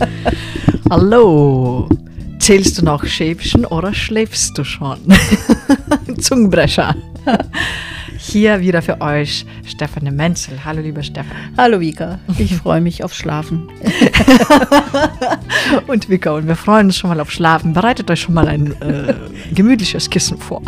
Hallo. Zählst du noch Schäfchen oder schläfst du schon? Zungenbrecher. Hier wieder für euch Stefanie Menzel. Hallo, lieber Stefan. Hallo, Vika. Ich freue mich auf Schlafen. und Vika, und wir freuen uns schon mal auf Schlafen. Bereitet euch schon mal ein äh, gemütliches Kissen vor.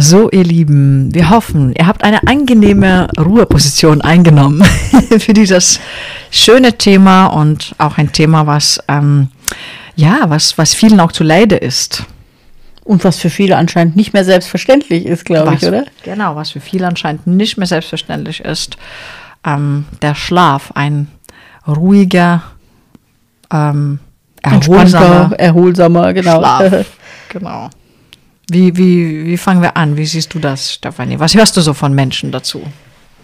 So, ihr Lieben, wir hoffen, ihr habt eine angenehme Ruheposition eingenommen für dieses schöne Thema und auch ein Thema, was, ähm, ja, was, was vielen auch zu Leide ist. Und was für viele anscheinend nicht mehr selbstverständlich ist, glaube ich, oder? Genau, was für viele anscheinend nicht mehr selbstverständlich ist. Ähm, der Schlaf, ein ruhiger, ähm, erholsamer, erholsamer, genau. Schlaf. Genau. Wie, wie, wie fangen wir an? Wie siehst du das, Stefanie? Was hörst du so von Menschen dazu?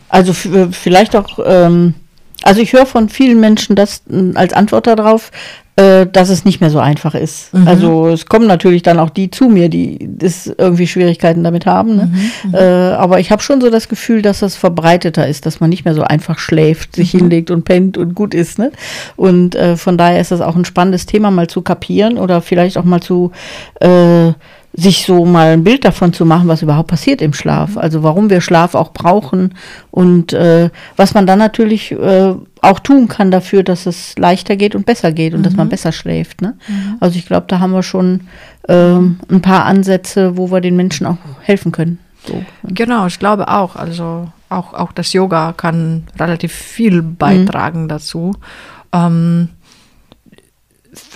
Also vielleicht auch, ähm, also ich höre von vielen Menschen das als Antwort darauf, äh, dass es nicht mehr so einfach ist. Mhm. Also es kommen natürlich dann auch die zu mir, die das irgendwie Schwierigkeiten damit haben. Ne? Mhm, mhm. äh, aber ich habe schon so das Gefühl, dass das verbreiteter ist, dass man nicht mehr so einfach schläft, sich mhm. hinlegt und pennt und gut ist. Ne? Und äh, von daher ist das auch ein spannendes Thema, mal zu kapieren oder vielleicht auch mal zu äh, sich so mal ein Bild davon zu machen, was überhaupt passiert im Schlaf. Mhm. Also warum wir Schlaf auch brauchen und äh, was man dann natürlich äh, auch tun kann dafür, dass es leichter geht und besser geht und mhm. dass man mhm. besser schläft. Ne? Mhm. Also ich glaube, da haben wir schon ähm, ein paar Ansätze, wo wir den Menschen auch helfen können. So. Genau, ich glaube auch. Also auch, auch das Yoga kann relativ viel beitragen mhm. dazu. Ähm,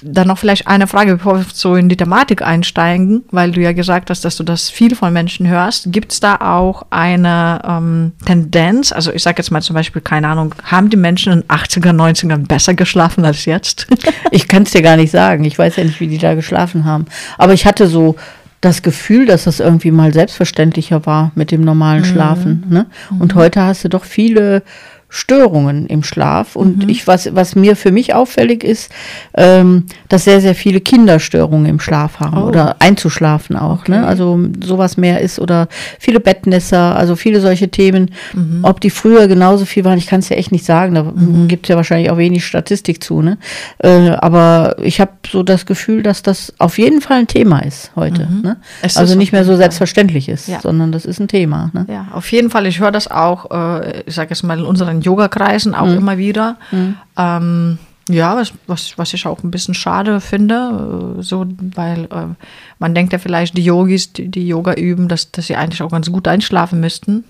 dann noch vielleicht eine Frage, bevor wir so in die Thematik einsteigen, weil du ja gesagt hast, dass du das viel von Menschen hörst. Gibt es da auch eine ähm, Tendenz? Also ich sage jetzt mal zum Beispiel, keine Ahnung, haben die Menschen in den 80er, 90ern besser geschlafen als jetzt? ich kann es dir gar nicht sagen. Ich weiß ja nicht, wie die da geschlafen haben. Aber ich hatte so das Gefühl, dass das irgendwie mal selbstverständlicher war mit dem normalen mhm. Schlafen. Ne? Und mhm. heute hast du doch viele Störungen im Schlaf. Und mhm. ich, was, was mir für mich auffällig ist, ähm, dass sehr, sehr viele Kinderstörungen im Schlaf haben oh. oder einzuschlafen auch. Ne? Okay. Ne? Also sowas mehr ist oder viele Bettnässer, also viele solche Themen. Mhm. Ob die früher genauso viel waren, ich kann es ja echt nicht sagen. Da mhm. gibt es ja wahrscheinlich auch wenig Statistik zu. Ne? Äh, aber ich habe so das Gefühl, dass das auf jeden Fall ein Thema ist heute. Mhm. Ne? Also nicht mehr so selbstverständlich ist, ja. sondern das ist ein Thema. Ne? Ja, auf jeden Fall. Ich höre das auch, äh, ich sage jetzt mal in unseren in Yoga-Kreisen auch mhm. immer wieder. Mhm. Ähm, ja, was, was, was ich auch ein bisschen schade finde, äh, so, weil äh, man denkt ja vielleicht, die Yogis, die, die Yoga üben, dass, dass sie eigentlich auch ganz gut einschlafen müssten.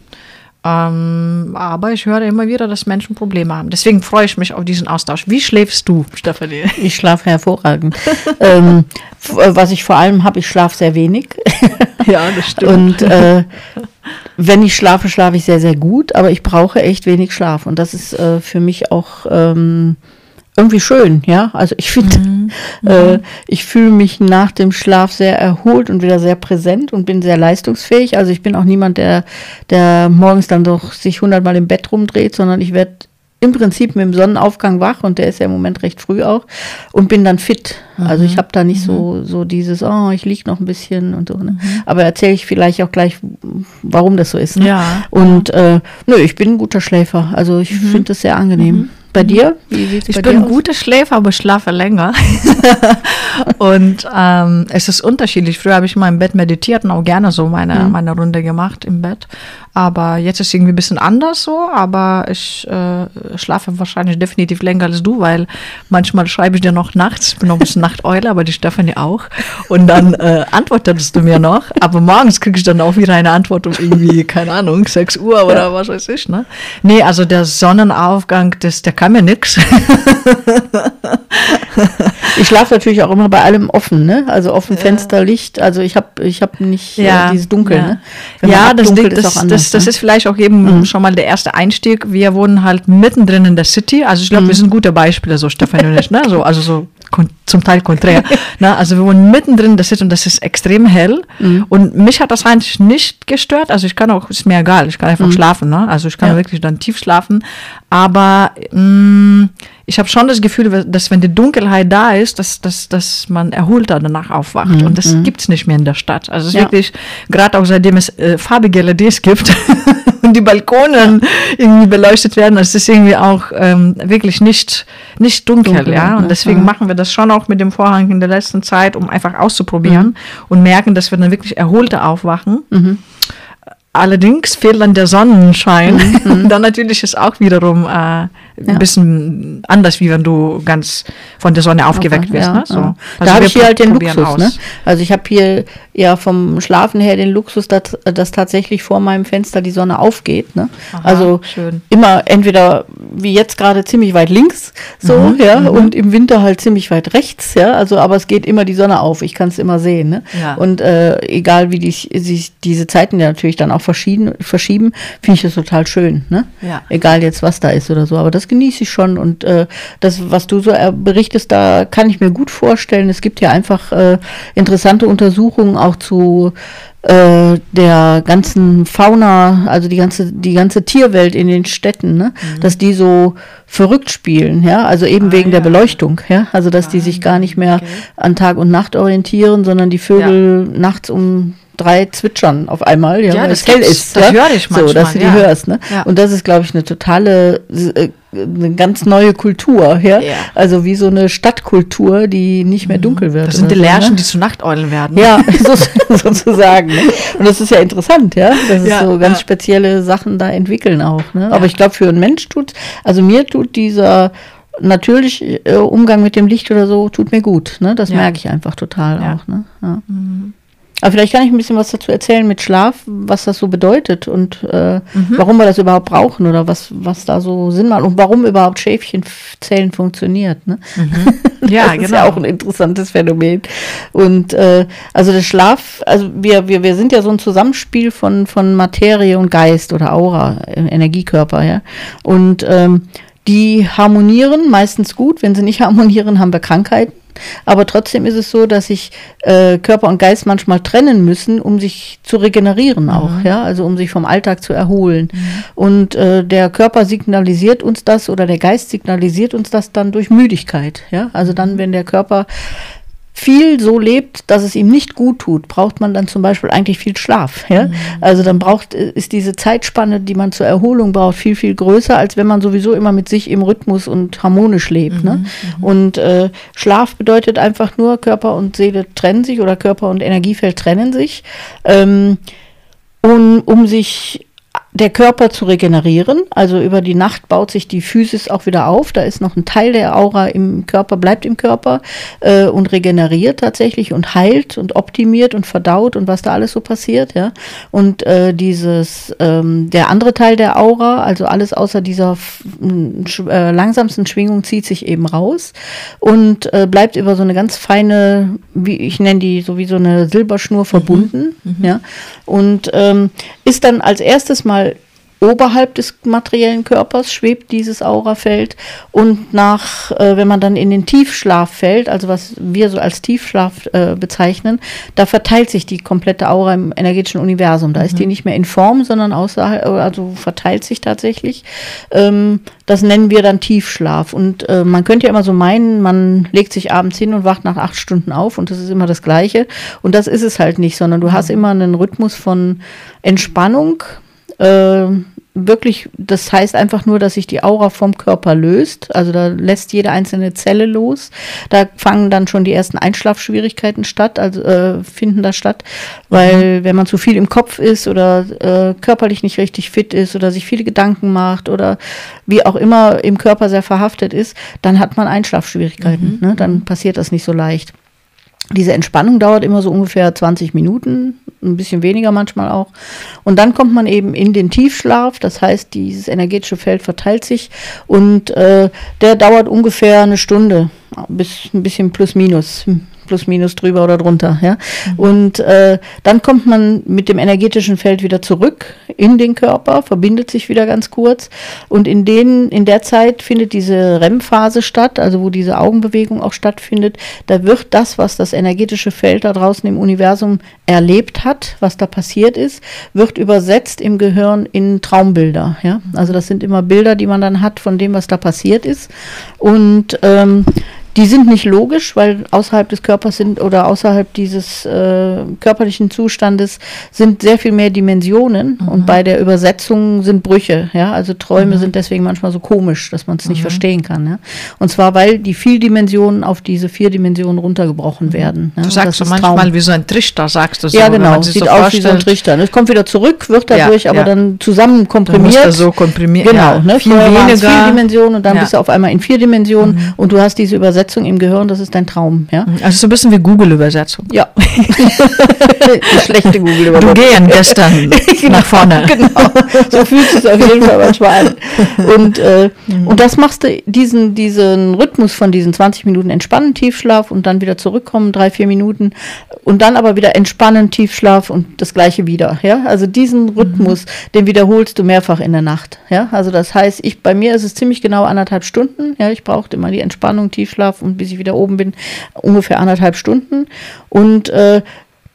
Ähm, aber ich höre immer wieder, dass Menschen Probleme haben. Deswegen freue ich mich auf diesen Austausch. Wie schläfst du, Stefanie? Ich schlafe hervorragend. ähm, was ich vor allem habe, ich schlafe sehr wenig. ja, das stimmt. Und äh, wenn ich schlafe, schlafe ich sehr, sehr gut, aber ich brauche echt wenig Schlaf. Und das ist äh, für mich auch ähm, irgendwie schön, ja. Also ich finde, mhm. äh, ich fühle mich nach dem Schlaf sehr erholt und wieder sehr präsent und bin sehr leistungsfähig. Also ich bin auch niemand, der, der morgens dann doch sich hundertmal im Bett rumdreht, sondern ich werde im Prinzip mit dem Sonnenaufgang wach und der ist ja im Moment recht früh auch und bin dann fit. Mhm. Also ich mhm. habe da nicht mhm. so so dieses oh ich liege noch ein bisschen und so. Ne? Mhm. Aber erzähle ich vielleicht auch gleich, warum das so ist. Ne? Ja. Und äh, nö, ich bin ein guter Schläfer. Also ich mhm. finde das sehr angenehm. Bei dir? Wie sieht's ich bei bin ein guter Schläfer, aber schlafe länger. und ähm, es ist unterschiedlich. Früher habe ich mal im Bett meditiert und auch gerne so meine, meine Runde gemacht im Bett. Aber jetzt ist es irgendwie ein bisschen anders so. Aber ich äh, schlafe wahrscheinlich definitiv länger als du, weil manchmal schreibe ich dir noch nachts. Ich bin noch ein bisschen Nachteule, aber die Stefanie auch. Und dann äh, antwortest du mir noch. Aber morgens kriege ich dann auch wieder eine Antwort um irgendwie, keine Ahnung, 6 Uhr oder ja. was weiß ich. Ne? Nee, also der Sonnenaufgang, das, der kann mir nichts. Ich schlafe natürlich auch immer bei allem offen, ne? Also offen. Fenster, Licht. Also ich habe ich hab nicht äh, ja. äh, dieses Dunkel, ja. ne? ja, das, Dunkel das, ist auch anders, das, das, ne? ist vielleicht auch eben mhm. schon mal der erste Einstieg. Wir wohnen halt mittendrin in der City. Also ich glaube, mhm. wir sind gute Beispiele, so Stefan und ich, ne? So, also so zum Teil konträr. ne? Also wir wohnen mittendrin in der City und das ist extrem hell. Mhm. Und mich hat das eigentlich nicht gestört. Also ich kann auch, ist mir egal, ich kann einfach mhm. schlafen, ne? Also ich kann wirklich dann tief schlafen. Aber mh, mm, ich habe schon das Gefühl, dass wenn die Dunkelheit da ist, dass, dass, dass man erholter danach aufwacht. Mhm. Und das mhm. gibt's nicht mehr in der Stadt. Also es ist ja. wirklich, gerade auch seitdem es äh, farbige LEDs gibt, und die Balkonen irgendwie beleuchtet werden. Es ist irgendwie auch ähm, wirklich nicht, nicht dunkel, dunkel ja. Und deswegen ja. machen wir das schon auch mit dem Vorhang in der letzten Zeit, um einfach auszuprobieren mhm. und merken, dass wir dann wirklich erholte aufwachen. Mhm. Allerdings fehlt dann der Sonnenschein. Mhm. dann natürlich ist auch wiederum äh, ein ja. bisschen anders, wie wenn du ganz von der Sonne aufgeweckt okay, wirst. Ja, ne? so. Also da habe ich hier halt den Luxus. Ne? Also ich habe hier ja vom Schlafen her den Luxus, dass, dass tatsächlich vor meinem Fenster die Sonne aufgeht. Ne? Aha, also schön. immer entweder wie jetzt gerade ziemlich weit links, so mhm, ja, mhm. und im Winter halt ziemlich weit rechts, ja. Also aber es geht immer die Sonne auf. Ich kann es immer sehen. Ne? Ja. Und äh, egal wie die, sich diese Zeiten ja natürlich dann auch verschieden, verschieben, finde ich das total schön. Ne? Ja. Egal jetzt was da ist oder so. Aber das genieße ich schon. Und äh, das, was du so berichtest, da kann ich mir gut vorstellen. Es gibt ja einfach äh, interessante Untersuchungen auch zu äh, der ganzen Fauna, also die ganze, die ganze Tierwelt in den Städten, ne? Mhm. dass die so verrückt spielen, ja, also eben ah, wegen ja. der Beleuchtung, ja, also dass ah, die sich gar nicht mehr okay. an Tag und Nacht orientieren, sondern die Vögel ja. nachts um drei zwitschern auf einmal, ja, ja weil es hell ist. Das ja? höre ich manchmal. So, dass du die hörst. Ne? Ja. Und das ist, glaube ich, eine totale, äh, eine ganz neue Kultur, ja? ja? Also wie so eine Stadtkultur, die nicht mehr mhm. dunkel wird. Das sind die Lärchen, ne? die zu Nachteulen werden. Ja, so, sozusagen. Ne? Und das ist ja interessant, ja, dass es so ganz spezielle Sachen da entwickeln auch. Ne? Aber ich glaube, für einen Mensch tut, also mir tut dieser natürlich äh, Umgang mit dem Licht oder so tut mir gut. Ne? Das merke ich einfach total auch. Ne? Ja. Mhm. Aber vielleicht kann ich ein bisschen was dazu erzählen mit Schlaf, was das so bedeutet und äh, mhm. warum wir das überhaupt brauchen oder was, was da so Sinn macht und warum überhaupt Schäfchenzellen funktioniert. Ne? Mhm. Ja, das genau. ist ja genau. auch ein interessantes Phänomen. Und äh, also der Schlaf, also wir, wir, wir sind ja so ein Zusammenspiel von, von Materie und Geist oder Aura, äh, Energiekörper, ja. Und ähm, die harmonieren meistens gut. Wenn sie nicht harmonieren, haben wir Krankheiten. Aber trotzdem ist es so, dass sich äh, Körper und Geist manchmal trennen müssen, um sich zu regenerieren mhm. auch, ja, also um sich vom Alltag zu erholen. Mhm. Und äh, der Körper signalisiert uns das oder der Geist signalisiert uns das dann durch Müdigkeit, ja. Also dann, wenn der Körper viel so lebt, dass es ihm nicht gut tut, braucht man dann zum Beispiel eigentlich viel Schlaf. Ja? Mhm. Also dann braucht, ist diese Zeitspanne, die man zur Erholung braucht, viel, viel größer, als wenn man sowieso immer mit sich im Rhythmus und harmonisch lebt. Ne? Mhm. Ne? Und äh, Schlaf bedeutet einfach nur, Körper und Seele trennen sich oder Körper und Energiefeld trennen sich. Ähm, um, um sich der Körper zu regenerieren. Also über die Nacht baut sich die Physis auch wieder auf. Da ist noch ein Teil der Aura im Körper, bleibt im Körper äh, und regeneriert tatsächlich und heilt und optimiert und verdaut und was da alles so passiert. Ja. Und äh, dieses, ähm, der andere Teil der Aura, also alles außer dieser äh, langsamsten Schwingung, zieht sich eben raus und äh, bleibt über so eine ganz feine, wie ich nenne die, so wie so eine Silberschnur verbunden. Mhm. Mhm. Ja. Und ähm, ist dann als erstes mal oberhalb des materiellen Körpers schwebt dieses Aurafeld und nach, äh, wenn man dann in den Tiefschlaf fällt, also was wir so als Tiefschlaf äh, bezeichnen, da verteilt sich die komplette Aura im energetischen Universum. Da mhm. ist die mhm. nicht mehr in Form, sondern außerhalb, also verteilt sich tatsächlich. Ähm, das nennen wir dann Tiefschlaf. Und äh, man könnte ja immer so meinen, man legt sich abends hin und wacht nach acht Stunden auf und das ist immer das Gleiche. Und das ist es halt nicht, sondern du mhm. hast immer einen Rhythmus von Entspannung, äh, wirklich, das heißt einfach nur, dass sich die Aura vom Körper löst. Also da lässt jede einzelne Zelle los. Da fangen dann schon die ersten Einschlafschwierigkeiten statt, also äh, finden da statt, weil mhm. wenn man zu viel im Kopf ist oder äh, körperlich nicht richtig fit ist oder sich viele Gedanken macht oder wie auch immer im Körper sehr verhaftet ist, dann hat man Einschlafschwierigkeiten. Mhm. Ne? Dann passiert das nicht so leicht. Diese Entspannung dauert immer so ungefähr 20 Minuten, ein bisschen weniger manchmal auch. Und dann kommt man eben in den Tiefschlaf, das heißt, dieses energetische Feld verteilt sich und äh, der dauert ungefähr eine Stunde, bis ein bisschen plus minus plus minus drüber oder drunter. Ja? Mhm. Und äh, dann kommt man mit dem energetischen Feld wieder zurück in den Körper, verbindet sich wieder ganz kurz. Und in, den, in der Zeit findet diese REM-Phase statt, also wo diese Augenbewegung auch stattfindet. Da wird das, was das energetische Feld da draußen im Universum erlebt hat, was da passiert ist, wird übersetzt im Gehirn in Traumbilder. Ja? Also das sind immer Bilder, die man dann hat von dem, was da passiert ist. Und ähm, die sind nicht logisch, weil außerhalb des Körpers sind oder außerhalb dieses äh, körperlichen Zustandes sind sehr viel mehr Dimensionen mhm. und bei der Übersetzung sind Brüche. Ja, also Träume mhm. sind deswegen manchmal so komisch, dass man es nicht mhm. verstehen kann. Ja? Und zwar weil die Vieldimensionen auf diese vier Dimensionen runtergebrochen mhm. werden. Ja? Du sagst so manchmal Traum. wie so ein Trichter, sagst du so. Ja, genau. Sieht so aus wie so ein Trichter. Es kommt wieder zurück, wird dadurch ja, aber dann zusammen komprimiert. Dann so komprimiert. Genau. Ne? Viel weniger. Vier Dimensionen und dann bist du auf einmal in vier Dimensionen mhm. und du hast diese Übersetzung Übersetzung im Gehirn, das ist dein Traum. Ja? Also so ein bisschen wie Google-Übersetzung. Ja. Die schlechte Google-Übersetzung. Du gehen gestern genau, nach vorne. Genau, so fühlt es auf jeden Fall manchmal an. Und, äh, mhm. und das machst du, diesen, diesen Rhythmus von diesen 20 Minuten entspannen, Tiefschlaf und dann wieder zurückkommen, drei, vier Minuten und dann aber wieder entspannen, Tiefschlaf und das gleiche wieder. Ja? Also diesen Rhythmus, mhm. den wiederholst du mehrfach in der Nacht. Ja? Also das heißt, ich, bei mir ist es ziemlich genau anderthalb Stunden. Ja? Ich brauchte immer die Entspannung, Tiefschlaf und bis ich wieder oben bin, ungefähr anderthalb Stunden. Und äh,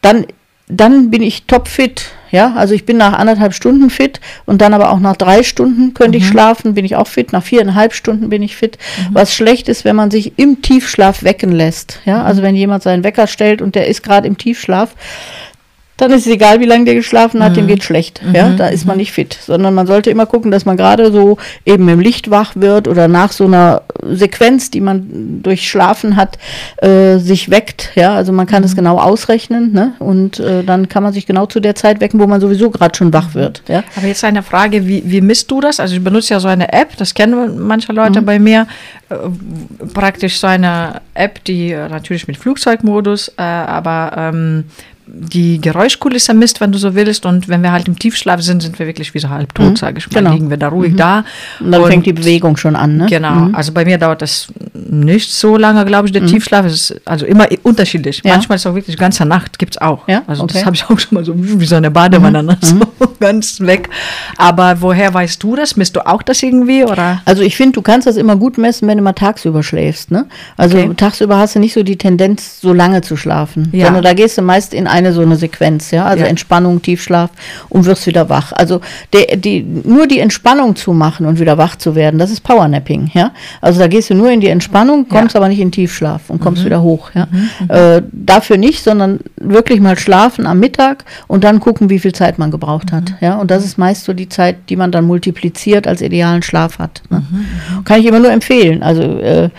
dann, dann bin ich topfit. Ja, also ich bin nach anderthalb Stunden fit und dann aber auch nach drei Stunden könnte mhm. ich schlafen, bin ich auch fit. Nach viereinhalb Stunden bin ich fit. Mhm. Was schlecht ist, wenn man sich im Tiefschlaf wecken lässt. Ja, also wenn jemand seinen Wecker stellt und der ist gerade im Tiefschlaf, dann ist es egal, wie lange der geschlafen hat, mhm. dem geht schlecht. Mhm. Ja, da ist man mhm. nicht fit, sondern man sollte immer gucken, dass man gerade so eben im Licht wach wird oder nach so einer Sequenz, die man durchschlafen hat, äh, sich weckt. Ja, also man kann mhm. das genau ausrechnen ne? und äh, dann kann man sich genau zu der Zeit wecken, wo man sowieso gerade schon wach wird. Ja? Aber jetzt eine Frage, wie, wie misst du das? Also ich benutze ja so eine App, das kennen manche Leute mhm. bei mir, äh, praktisch so eine App, die äh, natürlich mit Flugzeugmodus, äh, aber ähm, die Geräuschkulisse misst, wenn du so willst. Und wenn wir halt im Tiefschlaf sind, sind wir wirklich wie so halb tot, mhm. sage ich mal. Genau. Liegen wir da ruhig mhm. da. Und dann und fängt die Bewegung schon an, ne? Genau. Mhm. Also bei mir dauert das nicht so lange, glaube ich. Der mhm. Tiefschlaf ist also immer unterschiedlich. Ja. Manchmal ist es auch wirklich ganze Nacht, gibt es auch. Ja? Also okay. das habe ich auch schon mal so wie so eine Badewanne, mhm. ne? so mhm. ganz weg. Aber woher weißt du das? Misst du auch das irgendwie? Oder? Also ich finde, du kannst das immer gut messen, wenn du mal tagsüber schläfst. Ne? Also okay. tagsüber hast du nicht so die Tendenz, so lange zu schlafen. Ja. Sondern da gehst du meist in eine so eine Sequenz, ja, also ja. Entspannung, Tiefschlaf und wirst wieder wach. Also der, die, nur die Entspannung zu machen und wieder wach zu werden, das ist Powernapping, ja. Also da gehst du nur in die Entspannung, kommst ja. aber nicht in Tiefschlaf und kommst mhm. wieder hoch, ja. Mhm. mhm. Äh, dafür nicht, sondern wirklich mal schlafen am Mittag und dann gucken, wie viel Zeit man gebraucht hat, mhm. ja. Und das ist meist so die Zeit, die man dann multipliziert als idealen Schlaf hat. Ne? Mhm. mhm. Kann ich immer nur empfehlen. Also äh,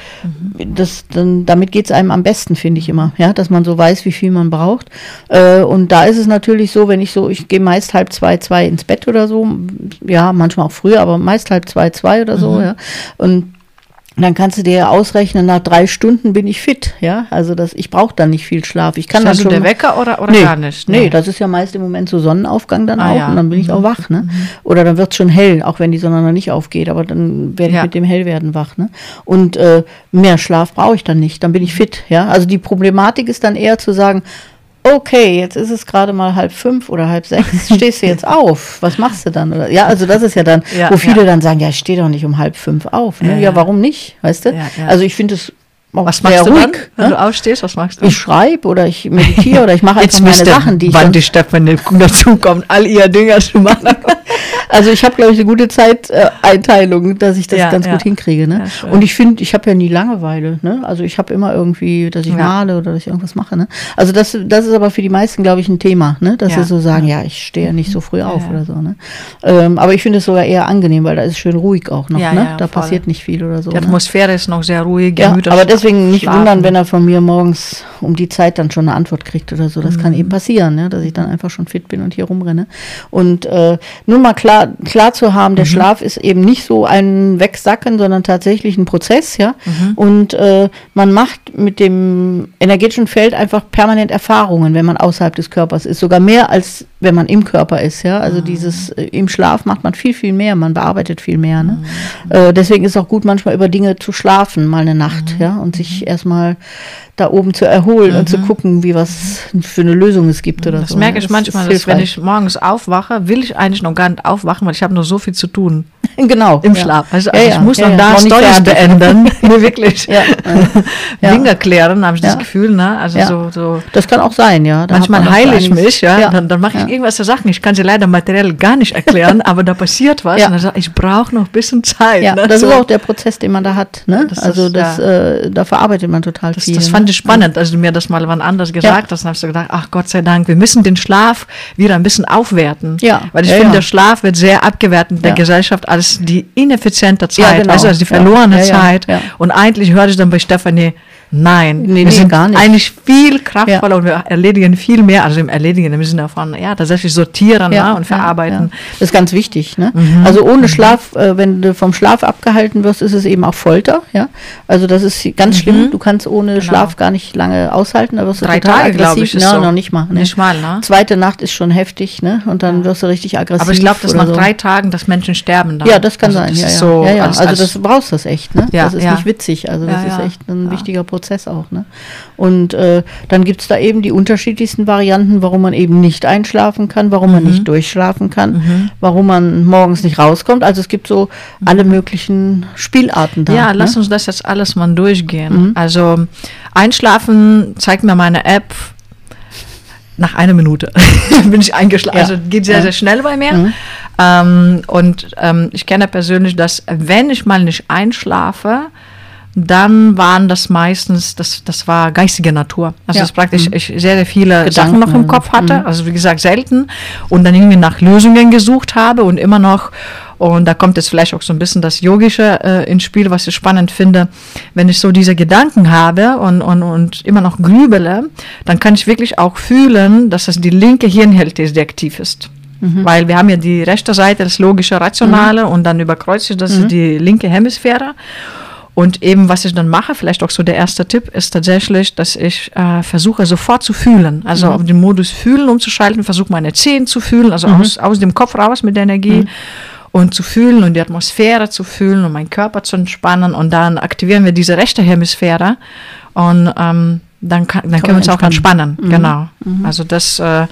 das, dann, damit geht es einem am besten, finde ich immer, ja, dass man so weiß, wie viel man braucht. Äh, und da ist es natürlich so, wenn ich so, ich gehe meist halb zwei, zwei ins Bett oder so, ja, manchmal auch früher, aber meist halb zwei, zwei oder so, mhm. ja. Und dann kannst du dir ja ausrechnen, nach drei Stunden bin ich fit, ja. Also das, ich brauche dann nicht viel Schlaf. Ich kann ist dann also schon. der Wecker oder, oder nee, gar nicht? Nee. nee. das ist ja meist im Moment so Sonnenaufgang dann ah, auch ja. und dann bin ich mhm. auch wach, ne? Mhm. Oder dann wird es schon hell, auch wenn die Sonne noch nicht aufgeht, aber dann werde ich ja. mit dem Hellwerden wach, ne? Und äh, mehr Schlaf brauche ich dann nicht, dann bin ich fit, ja. Also die Problematik ist dann eher zu sagen, okay, jetzt ist es gerade mal halb fünf oder halb sechs, stehst du jetzt auf? Was machst du dann? Oder, ja, also das ist ja dann, ja, wo viele ja. dann sagen, ja, ich stehe doch nicht um halb fünf auf. Ne? Ja, ja, warum nicht? Weißt du? Also ich finde es was machst du ruhig, dann, wenn ne? du aufstehst? Was machst du? Ich schreibe oder ich meditiere oder ich mache einfach meine Sachen, die ich. Wann die Stefanie dazu kommt, all ihr Dinger zu machen. Also ich habe, glaube ich, eine gute Zeiteinteilung, dass ich das ja, ganz ja. gut hinkriege. Ne? Ja, und ich finde, ich habe ja nie Langeweile. Ne? Also ich habe immer irgendwie, dass ich male oder dass ich irgendwas mache. Ne? Also das, das ist aber für die meisten, glaube ich, ein Thema, ne? dass sie so sagen, ja, ich stehe ja nicht so früh auf oder so. Ne? Ähm, aber ich finde es sogar eher angenehm, weil da ist es schön ruhig auch noch. ne? da voll. passiert nicht viel oder so. Die ne? Atmosphäre ne? ist noch sehr ruhig. Ja, aber deswegen nicht schlafen. wundern, wenn er von mir morgens um die Zeit dann schon eine Antwort kriegt oder so. Das mhm. kann eben passieren, ne? dass ich dann einfach schon fit bin und hier rumrenne. Und äh, nur mal klar, klar, zu haben, der mhm. Schlaf ist eben nicht so ein Wegsacken, sondern tatsächlich ein Prozess, ja. Mhm. Und äh, man macht mit dem energetischen Feld einfach permanent Erfahrungen, wenn man außerhalb des Körpers ist, sogar mehr als wenn man im Körper ist, ja. Also mhm. dieses äh, im Schlaf macht man viel, viel mehr, man bearbeitet viel mehr. Ne? Mhm. Äh, deswegen ist es auch gut, manchmal über Dinge zu schlafen, mal eine Nacht, mhm. ja, und sich erstmal da oben zu erholen und zu gucken, wie was für eine Lösung es gibt oder Das so. merke ne? ich manchmal, dass wenn ich morgens aufwache, will ich eigentlich noch gar nicht aufwachen, weil ich habe noch so viel zu tun genau im ja. Schlaf. Also, Ja, also ja, ich muss ja, noch da noch Storys fertig. beenden. nee, wirklich. Ja. Dinge klären, habe ich das. Gefühl. Ne? Also so, so Das kann auch sein, ja. Da Manchmal man heile ich mich, ja, dann, dann mache ich irgendwas zu Sachen. Ich kann sie leider materiell gar nicht erklären, aber da passiert was. Und dann sage ich, ich brauche noch ein bisschen Zeit. Ja, ne? das so. ist auch der Prozess, den man da hat. Ne? Das also ist, das, äh, da verarbeitet man total Das, viel. das ne? Fand ich spannend, als du mir das mal wann anders gesagt hast. Dann ich so gedacht, ach Gott sei Dank, wir müssen den Schlaf wieder ein bisschen aufwerten. Ja. Weil ich Ja, finde, ja. der Schlaf wird sehr abgewertet in der Ja. Gesellschaft als die ineffiziente Zeit, Ja, genau. also als die Ja. verlorene Ja, ja, Zeit. ja. Und eigentlich höre ich dann bei Stefanie, nein, Nee, wir nee, sind gar nicht. eigentlich viel kraftvoller und wir erledigen viel mehr, also im Erledigen im Sinne von, ja, tatsächlich sortieren ne, und verarbeiten. Ja, Das ist ganz wichtig. Ne? Mhm. Also ohne Schlaf, äh, wenn du vom Schlaf abgehalten wirst, ist es eben auch Folter. Ja? Also das ist ganz schlimm. Du kannst ohne Schlaf gar nicht lange aushalten. Da wirst du Mhm. Drei Tage, glaube ich, ist Ja, so. noch nicht mal. Ne? Nicht mal, ne? Zweite Nacht ist schon heftig, ne? Und dann wirst du richtig aggressiv. Aber ich glaube, dass nach so. drei Tagen, dass Menschen sterben dann. Ja, das kann also sein. Das ja, ja. So ja, ja. als- also als- das brauchst das echt, ne? Ja, das ist ja. nicht witzig. Also das Ja, ja. ist echt ein Ja. wichtiger Prozess auch, ne? Und äh, dann gibt es da eben die unterschiedlichsten Varianten, warum man eben nicht einschlafen kann, warum man Mhm. nicht durchschlafen kann, warum man morgens nicht rauskommt. Also es gibt so alle möglichen Spielarten da. Mhm. Ja, ne? lass uns das jetzt alles mal durchgehen. Mhm. Also Einschlafen zeigt mir meine App nach einer Minute. bin ich eingeschlafen. Ja. Also geht sehr, sehr schnell bei mir. Mhm. Ähm, und ähm, ich kenne persönlich, dass wenn ich mal nicht einschlafe, dann waren das meistens, das, das war geistige Natur. Also Ja. das ist praktisch, ich sehr, sehr viele Gedanken, Sachen noch im also. Kopf hatte. Also wie gesagt, selten. Und dann irgendwie nach Lösungen gesucht habe und immer noch, und da kommt jetzt vielleicht auch so ein bisschen das Yogische äh, ins Spiel, was ich spannend finde. Wenn ich so diese Gedanken habe und, und, und immer noch grübele, dann kann ich wirklich auch fühlen, dass das die linke Hirnhälfte ist, die aktiv ist. Weil wir haben ja die rechte Seite, das logische, rationale und dann überkreuzt sich das die linke Hemisphäre. Und eben, was ich dann mache, vielleicht auch so der erste Tipp, ist tatsächlich, dass ich äh, versuche sofort zu fühlen. Also auf den Modus Fühlen umzuschalten, versuche meine Zehen zu fühlen, also aus, aus dem Kopf raus mit der Energie. Und zu fühlen und die Atmosphäre zu fühlen und meinen Körper zu entspannen. Und dann aktivieren wir diese rechte Hemisphäre. Und ähm, dann, kann, dann können wir uns auch entspannen. Genau. Also das äh,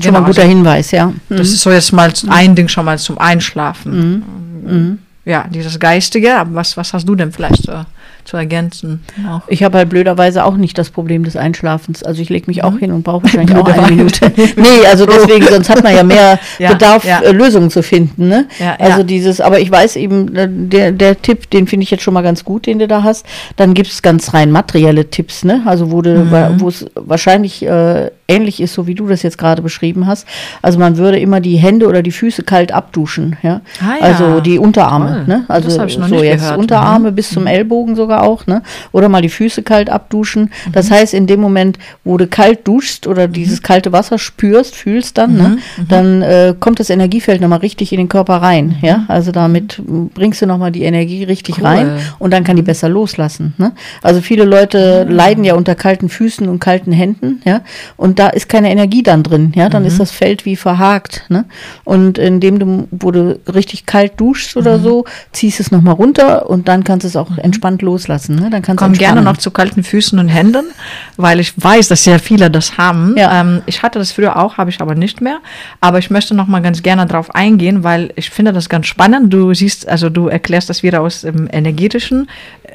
Schon mal ein guter also Hinweis, ja. Mhm. das ist so jetzt mal ein Ding schon mal zum Einschlafen. Ja, dieses Geistige. Aber was, was hast du denn vielleicht äh, zu ergänzen? Noch? Ich habe halt blöderweise auch nicht das Problem des Einschlafens. Also ich lege mich Mhm. auch hin und brauche wahrscheinlich auch eine. Minute. nee, also deswegen, sonst hat man ja mehr Ja, Bedarf, ja. äh, Lösungen zu finden. Ne? Ja, also ja. dieses, aber ich weiß eben, äh, der, der Tipp, den finde ich jetzt schon mal ganz gut, den du da hast. Dann gibt es ganz rein materielle Tipps, ne? Also wo Mhm. wo es wahrscheinlich äh, ähnlich ist, so wie du das jetzt gerade beschrieben hast. Also man würde immer die Hände oder die Füße kalt abduschen, ja. Ah. Also die Unterarme, Toll. ne? Also so jetzt gehört. Unterarme Mhm. bis zum Ellbogen sogar auch, ne? Oder mal die Füße kalt abduschen. Das Mhm. heißt, in dem Moment, wo du kalt duschst oder dieses kalte Wasser spürst, fühlst dann, ne? Mhm. Dann äh, kommt das Energiefeld nochmal richtig in den Körper rein, ja? Also damit bringst du nochmal die Energie richtig Cool. rein und dann kann die besser loslassen, ne? Also viele Leute leiden ja unter kalten Füßen und kalten Händen, ja? Und da ist keine Energie dann drin, ja? Dann ist das Feld wie verhakt, ne? Und indem du, wo du richtig kalt duschst oder so, ziehst es nochmal runter und dann kannst du es auch entspannt loslassen, ne? Dann kannst du komme gerne noch zu kalten Füßen und Händen, weil ich weiß, dass sehr viele das haben. Ja. Ähm, ich hatte das früher auch, habe ich aber nicht mehr. Aber ich möchte noch mal ganz gerne darauf eingehen, weil ich finde das ganz spannend. Du siehst, also du erklärst das wieder aus dem energetischen,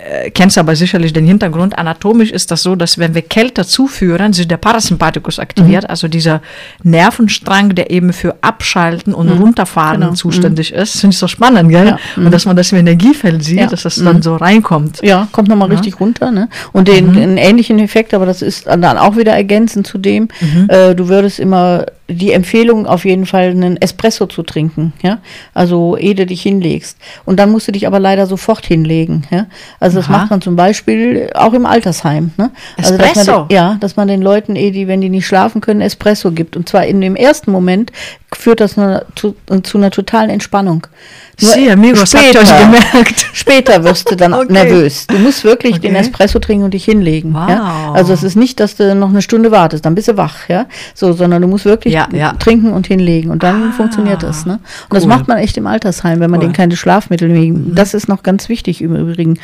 äh, kennst aber sicherlich den Hintergrund. Anatomisch ist das so, dass wenn wir Kälte zuführen, sich der Parasympathikus aktiviert, Mhm. also dieser Nervenstrang, der eben für Abschalten und Runterfahren Genau. zuständig ist. Finde ich so spannend, gell? Ja. Und dass man das im Energiefeld sieht, Ja. dass das dann so reinkommt. Ja, kommt nochmal richtig runter. Ne? Und den, Mhm. einen ähnlichen Effekt, aber das ist dann auch wieder ergänzend zu dem, Mhm. äh, du würdest immer die Empfehlung auf jeden Fall einen Espresso zu trinken, ja, also ehe du dich hinlegst. Und dann musst du dich aber leider sofort hinlegen, ja. Also das Aha. macht man zum Beispiel auch im Altersheim, ne? Also dass man, Espresso? den- ja, dass man den Leuten, eh, die, wenn die nicht schlafen können, Espresso gibt. Und zwar in dem ersten Moment führt das zu, zu einer totalen Entspannung. Nur Sie, amigos, habt ihr euch später- gemerkt? Später wirst du dann Okay. nervös. Du musst wirklich den Okay. Espresso trinken und dich hinlegen. Ja? Wow. Also es ist nicht, dass du noch eine Stunde wartest, dann bist du wach, ja. So, sondern du musst wirklich Ja, ja. trinken und hinlegen und dann Ah, funktioniert das. Ne? Und das cool. macht man echt im Altersheim, wenn man Cool. denen keine Schlafmittel wegen. Das ist noch ganz wichtig im Übrigen.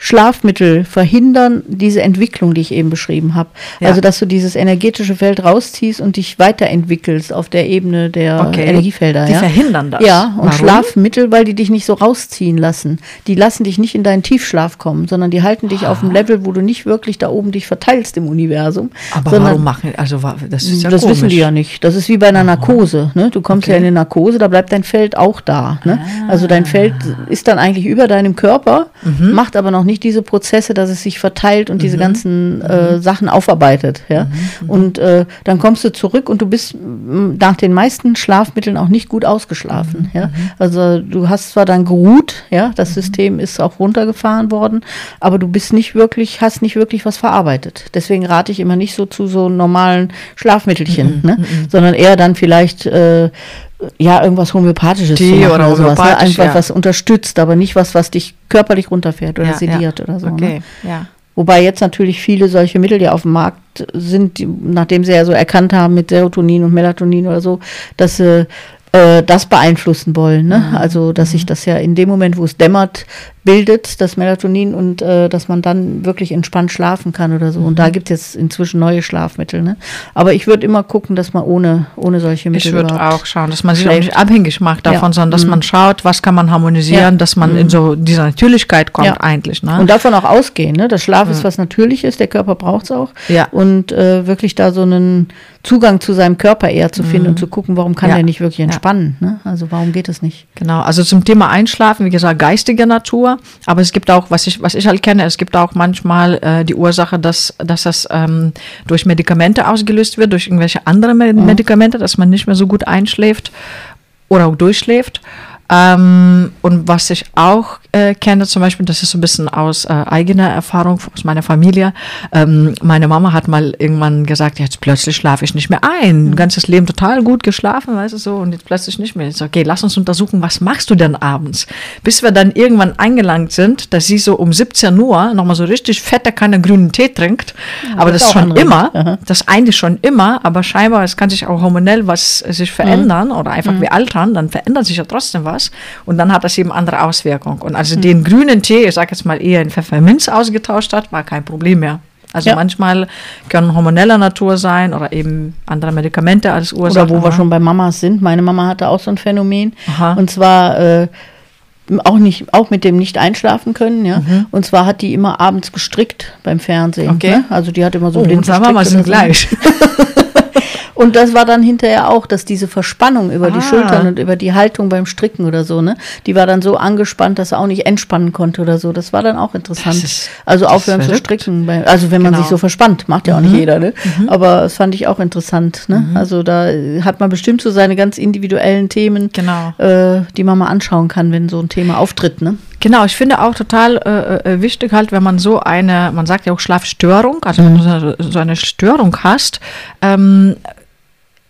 Schlafmittel verhindern diese Entwicklung, die ich eben beschrieben habe. Ja. Also, dass du dieses energetische Feld rausziehst und dich weiterentwickelst auf der Ebene der Okay. Energiefelder. Die ja? verhindern das. Ja, und Warum? Schlafmittel, weil die dich nicht so rausziehen lassen. Die lassen dich nicht in deinen Tiefschlaf kommen, sondern die halten dich auf einem Level, wo du nicht wirklich da oben dich verteilst im Universum. Aber warum machen, also das ist ja das komisch. wissen die ja nicht. Das ist wie bei einer Narkose. Ne? Du kommst ja Okay. in eine Narkose, da bleibt dein Feld auch da. Ne? Also dein Feld ist dann eigentlich über deinem Körper, Mhm. macht aber noch nicht diese Prozesse, dass es sich verteilt und diese ganzen äh, Sachen aufarbeitet. Ja? Mhm. Und äh, dann kommst du zurück und du bist m, nach den meisten Schlafmitteln auch nicht gut ausgeschlafen. Mhm. Ja? Also du hast zwar dann geruht, ja, das System ist auch runtergefahren worden, aber du bist nicht wirklich, hast nicht wirklich was verarbeitet. Deswegen rate ich immer nicht so zu so normalen Schlafmittelchen, Mhm, ne? sondern eher dann vielleicht äh, ja irgendwas homöopathisches Tee machen oder sowas, ne? einfach ja. was unterstützt, aber nicht was, was dich körperlich runterfährt oder Ja, sediert ja. oder so. Ne? Okay, ja. Wobei jetzt natürlich viele solche Mittel ja auf dem Markt sind, die, nachdem sie ja so erkannt haben mit Serotonin und Melatonin oder so, dass sie äh, das beeinflussen wollen. Ne? Also, dass sich das ja in dem Moment, wo es dämmert, bildet, das Melatonin und äh, dass man dann wirklich entspannt schlafen kann oder so. Und da gibt es jetzt inzwischen neue Schlafmittel. Ne? Aber ich würde immer gucken, dass man ohne, ohne solche Mittel Ich würde auch schauen, dass man sich auch nicht abhängig macht davon, Ja. sondern dass Mhm. man schaut, was kann man harmonisieren, Ja. dass man in so dieser Natürlichkeit kommt Ja. eigentlich. Ne? Und davon auch ausgehen, ne? Das Schlaf ist was Natürliches, der Körper braucht es auch. Ja. Und äh, wirklich da so einen Zugang zu seinem Körper eher zu finden und zu gucken, warum kann Mhm. Der nicht wirklich Ja. Entspannen. Ne? Also warum geht es nicht? Genau, also zum Thema Einschlafen, wie gesagt, geistiger Natur, aber es gibt auch, was ich, was ich halt kenne, es gibt auch manchmal äh, die Ursache, dass, dass das ähm, durch Medikamente ausgelöst wird, durch irgendwelche andere Me Medikamente, dass man nicht mehr so gut einschläft oder auch durchschläft. Ähm, und was ich auch äh, kenne, zum Beispiel, das ist so ein bisschen aus äh, eigener Erfahrung, aus meiner Familie. Ähm, meine Mama hat mal irgendwann gesagt, jetzt plötzlich schlafe ich nicht mehr ein. Ein ganzes Leben total gut geschlafen, weißt du so, und jetzt plötzlich nicht mehr. Ich so, okay, lass uns untersuchen, was machst du denn abends? Bis wir dann irgendwann eingelangt sind, dass sie so um 17 Uhr nochmal so richtig fette keine grünen Tee trinkt. aber das das ist schon immer, Aha. das eigentlich schon immer, aber scheinbar, es kann sich auch hormonell was äh, sich verändern oder einfach wir altern, dann verändert sich ja trotzdem was und dann hat das eben andere Auswirkungen. Und als sie den grünen Tee, ich sag jetzt mal eher in Pfefferminz ausgetauscht hat, war kein Problem mehr. Also Ja. manchmal können hormoneller Natur sein oder eben andere Medikamente als Ursache. Oder wo wir ne? schon bei Mamas sind. Meine Mama hatte auch so ein Phänomen. Aha. Und zwar äh, auch nicht, auch mit dem nicht einschlafen können, ja. Und zwar hat die immer abends gestrickt beim Fernsehen. Mhm. Okay. Ne? Also die hat immer so Oh, blind unsere Mama gestrickt sind so. gleich. Und das war dann hinterher auch, dass diese Verspannung über die Ah. Schultern und über die Haltung beim Stricken oder so, ne, die war dann so angespannt, dass er auch nicht entspannen konnte oder so. Das war dann auch interessant. Ist- also aufhören zu stricken. Bei, also wenn man Genau. sich so verspannt, macht ja auch nicht jeder, ne? Aber das fand ich auch interessant, ne? Also da hat man bestimmt so seine ganz individuellen Themen, Genau. äh, die man mal anschauen kann, wenn so ein Thema auftritt, ne? Genau, ich finde auch total äh, äh, wichtig halt, wenn man so eine, man sagt ja auch Schlafstörung, also wenn du so- so eine Störung hast, ähm,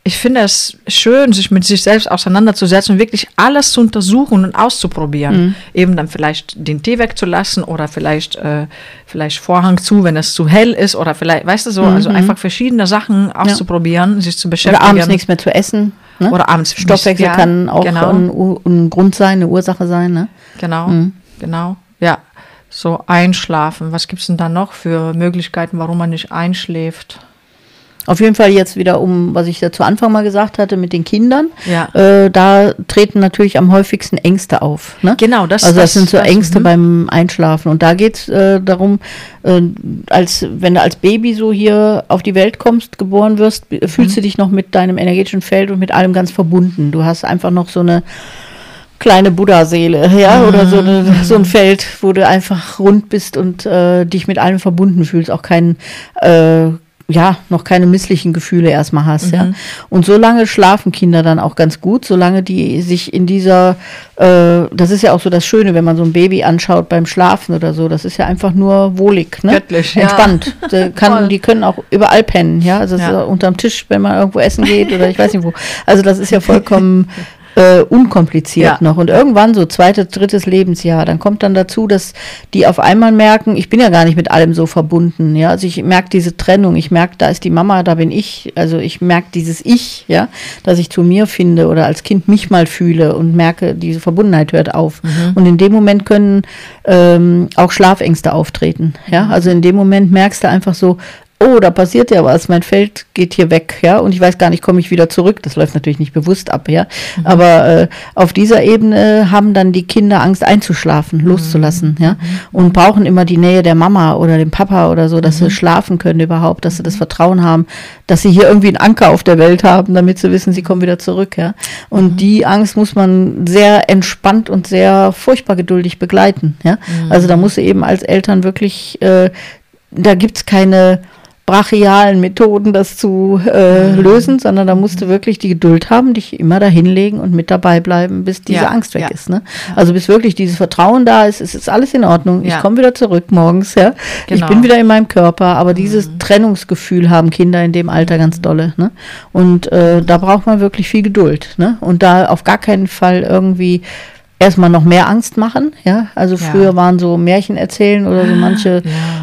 ich finde es schön, sich mit sich selbst auseinanderzusetzen und wirklich alles zu untersuchen und auszuprobieren. Eben dann vielleicht den Tee wegzulassen oder vielleicht, äh, vielleicht Vorhang zu, wenn es zu hell ist oder vielleicht, weißt du so, also einfach verschiedene Sachen auszuprobieren, sich zu beschäftigen. Oder abends nichts mehr zu essen. Ne? Oder abends Stoffwechsel ja, kann auch genau. ein, ein Grund sein, eine Ursache sein, ne? Genau, genau. Ja, so einschlafen. Was gibt es denn da noch für Möglichkeiten, warum man nicht einschläft? Auf jeden Fall jetzt wieder um, was ich da zu Anfang mal gesagt hatte, mit den Kindern. Ja. Äh, da treten natürlich am häufigsten Ängste auf. Ne? Genau, das- Also das, das- sind so das- Ängste mhm. beim Einschlafen. Und da geht es äh, darum, äh, als wenn du als Baby so hier auf die Welt kommst, geboren wirst, b- fühlst Mhm. du dich noch mit deinem energetischen Feld und mit allem ganz verbunden. Du hast einfach noch so eine kleine Buddha-Seele, ja, oder so, eine, Mhm. so ein Feld, wo du einfach rund bist und äh, dich mit allem verbunden fühlst, auch kein, äh, ja, noch keine misslichen Gefühle erstmal hast, ja. Und so lange schlafen Kinder dann auch ganz gut, solange die sich in dieser, äh, das ist ja auch so das Schöne, wenn man so ein Baby anschaut beim Schlafen oder so, das ist ja einfach nur wohlig, ne? Göttlich, ja. Entspannt. Die, kann, Voll. die können auch überall pennen, ja, also Ja. unterm Tisch, wenn man irgendwo essen geht oder ich weiß nicht wo. Also das ist ja vollkommen äh, unkompliziert ja. noch. Und irgendwann so zweites, drittes Lebensjahr, dann kommt dann dazu, dass die auf einmal merken, ich bin ja gar nicht mit allem so verbunden. Ja, also ich merke diese Trennung, ich merke, da ist die Mama, da bin ich. Also ich merke dieses Ich, ja, dass ich zu mir finde oder als Kind mich mal fühle und merke, diese Verbundenheit hört auf. Mhm. Und in dem Moment können ähm, auch Schlafängste auftreten. Ja, also in dem Moment merkst du einfach so, oh, da passiert ja was, mein Feld geht hier weg, ja, und ich weiß gar nicht, komme ich wieder zurück. Das läuft natürlich nicht bewusst ab, ja. Mhm. Aber äh, auf dieser Ebene haben dann die Kinder Angst einzuschlafen, loszulassen, mhm. ja, und brauchen immer die Nähe der Mama oder dem Papa oder so, dass mhm. sie schlafen können überhaupt, dass sie das Vertrauen haben, dass sie hier irgendwie einen Anker auf der Welt haben, damit sie wissen, sie kommen wieder zurück, ja. Und mhm. die Angst muss man sehr entspannt und sehr furchtbar geduldig begleiten, ja. Mhm. Also da muss sie eben als Eltern wirklich, äh, da gibt's keine brachialen Methoden, das zu äh, mhm. lösen, sondern da musst du wirklich die Geduld haben, dich immer dahinlegen und mit dabei bleiben, bis diese ja, Angst weg ja. ist. Ne? Also bis wirklich dieses Vertrauen da ist, es ist alles in Ordnung. Ja. Ich komme wieder zurück morgens, ja. Genau. Ich bin wieder in meinem Körper, aber dieses mhm. Trennungsgefühl haben Kinder in dem Alter ganz dolle. Ne? Und äh, da braucht man wirklich viel Geduld. Ne? Und da auf gar keinen Fall irgendwie erstmal noch mehr Angst machen. Ja, also ja. früher waren so Märchen erzählen oder so manche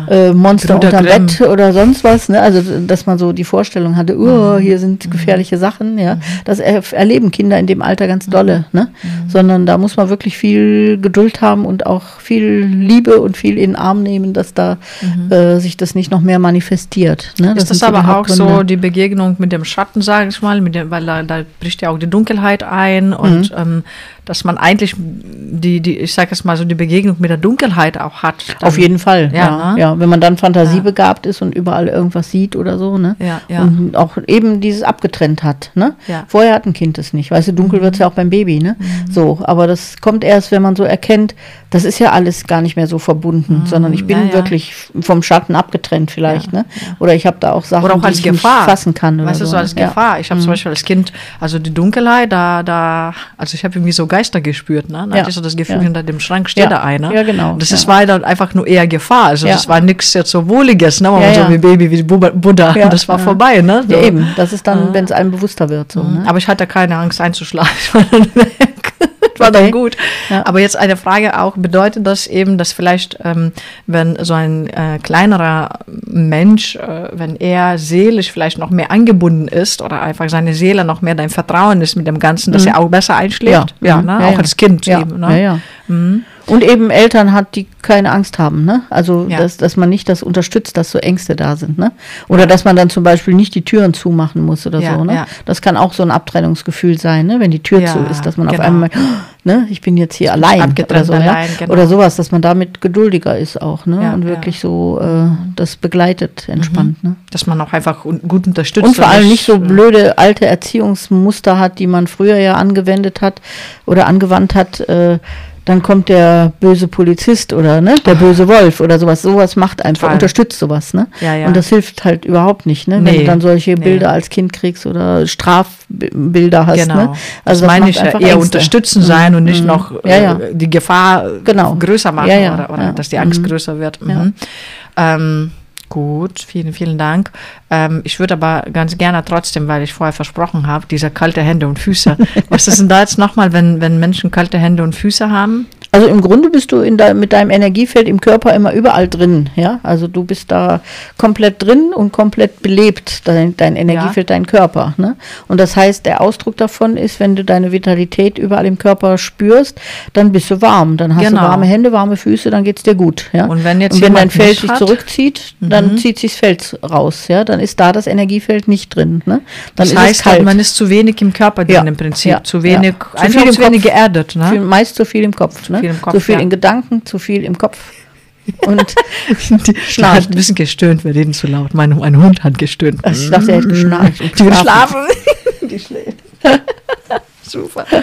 ja. äh, Monster unter Bett oder sonst was. Ne? Also dass man so die Vorstellung hatte, oh, hier sind mhm. gefährliche Sachen. Ja, mhm. das er erleben Kinder in dem Alter ganz dolle. Ne? Mhm. Sondern da muss man wirklich viel Geduld haben und auch viel Liebe und viel in den Arm nehmen, dass da mhm. äh, sich das nicht noch mehr manifestiert. Ne? Das ist das aber auch so die Begegnung mit dem Schatten, sage ich mal, mit dem, weil da, da bricht ja auch die Dunkelheit ein und mhm. ähm, dass man eigentlich die, die ich sage jetzt mal so, die Begegnung mit der Dunkelheit auch hat. Dann, Auf jeden Fall, ja. Ja, ne? ja. wenn man dann fantasiebegabt ja. ist und überall irgendwas sieht oder so, ne? Ja, ja. Und auch eben dieses abgetrennt hat, ne? Ja. Vorher hat ein Kind es nicht. Weißt du, dunkel mhm. wird es ja auch beim Baby, ne? Mhm. So, aber das kommt erst, wenn man so erkennt, das ist ja alles gar nicht mehr so verbunden, mhm. sondern ich bin wirklich vom Schatten abgetrennt vielleicht, ne? Oder ich habe da auch Sachen, oder auch als die ich Gefahr. nicht fassen kann. Weißt du, so als Gefahr. Ich habe zum mhm. Beispiel als Kind, also die Dunkelheit, da, da, also ich habe irgendwie so Geister gespürt, ne? Da hatte ich so das Gefühl, hinter dem Schrank steht da einer. Ja, genau. Das ist weiter einfach nur eher Gefahr. Also das war nichts jetzt so Wohliges, ne? Ja, so wie Baby, wie Buddha. Das war vorbei, ne? So. Ja, eben. Das ist dann, wenn es einem bewusster wird. So, mhm. ne? Aber ich hatte keine Angst einzuschlafen. war okay. dann gut. Ja. Aber jetzt eine Frage auch, bedeutet das eben, dass vielleicht, ähm, wenn so ein äh, kleinerer Mensch, äh, wenn er seelisch vielleicht noch mehr angebunden ist oder einfach seine Seele noch mehr dein Vertrauen ist mit dem Ganzen, dass mhm. er auch besser einschläft? Ja, ja, ne? auch als Kind eben. Ne? Ja, ja. Mhm. Und eben Eltern hat, die keine Angst haben, ne? Also ja. dass, dass man nicht das unterstützt, dass so Ängste da sind, ne? Oder ja. dass man dann zum Beispiel nicht die Türen zumachen muss oder ja, so, ne? Das kann auch so ein Abtrennungsgefühl sein, ne? Wenn die Tür zu ist, dass man genau. auf einmal, ne, ich bin jetzt hier allein oder so, allein, genau. oder sowas, dass man damit geduldiger ist auch, ne? Und wirklich so äh, das begleitet, entspannt, mhm. ne? Dass man auch einfach gut unterstützt. Und vor allem nicht so blöde alte Erziehungsmuster hat, die man früher ja angewendet hat oder angewandt hat, äh, dann kommt der böse Polizist oder ne, der böse Wolf oder sowas. Sowas macht einfach, Toll. unterstützt sowas, ne? Ja, ja. Und das hilft halt überhaupt nicht, ne? Nee, Wenn du dann solche nee. Bilder als Kind kriegst oder Strafbilder hast. Genau. Ne? Also das, das meine ich eher unterstützen mhm. sein und nicht mhm. noch ja, ja. Äh, die Gefahr genau. größer machen oder, oder dass die Angst mhm. größer wird. Mhm. Ähm, Gut, vielen, vielen Dank. Ähm, ich würde aber ganz gerne trotzdem, weil ich vorher versprochen habe, diese kalte Hände und Füße. Was ist denn da jetzt nochmal, wenn, wenn Menschen kalte Hände und Füße haben? Also im Grunde bist du in de, mit deinem Energiefeld im Körper immer überall drin, ja. Also du bist da komplett drin und komplett belebt, dein, dein Energiefeld, ja. dein Körper. Ne? Und das heißt, der Ausdruck davon ist, wenn du deine Vitalität überall im Körper spürst, dann bist du warm. Dann hast genau. du warme Hände, warme Füße, dann geht es dir gut. Ja? Und wenn jetzt und wenn dein Feld sich zurückzieht, dann mhm. zieht sich das Feld raus, ja. Dann ist da das Energiefeld nicht drin. Ne? Dann das heißt, halt, man ist zu wenig im Körper drin ja. im Prinzip. Zu wenig, einfach zu, zu wenig geerdet. Ne? Viel, meist zu viel im Kopf. Ne? Viel im Kopf, zu viel ja. in Gedanken, zu viel im Kopf. Und schnarcht. ein bisschen gestöhnt, wir reden zu laut. Mein, mein Hund hat gestöhnt. Also ich dachte, er hätte geschnarcht. Die will schlafen. Die schläft. Super.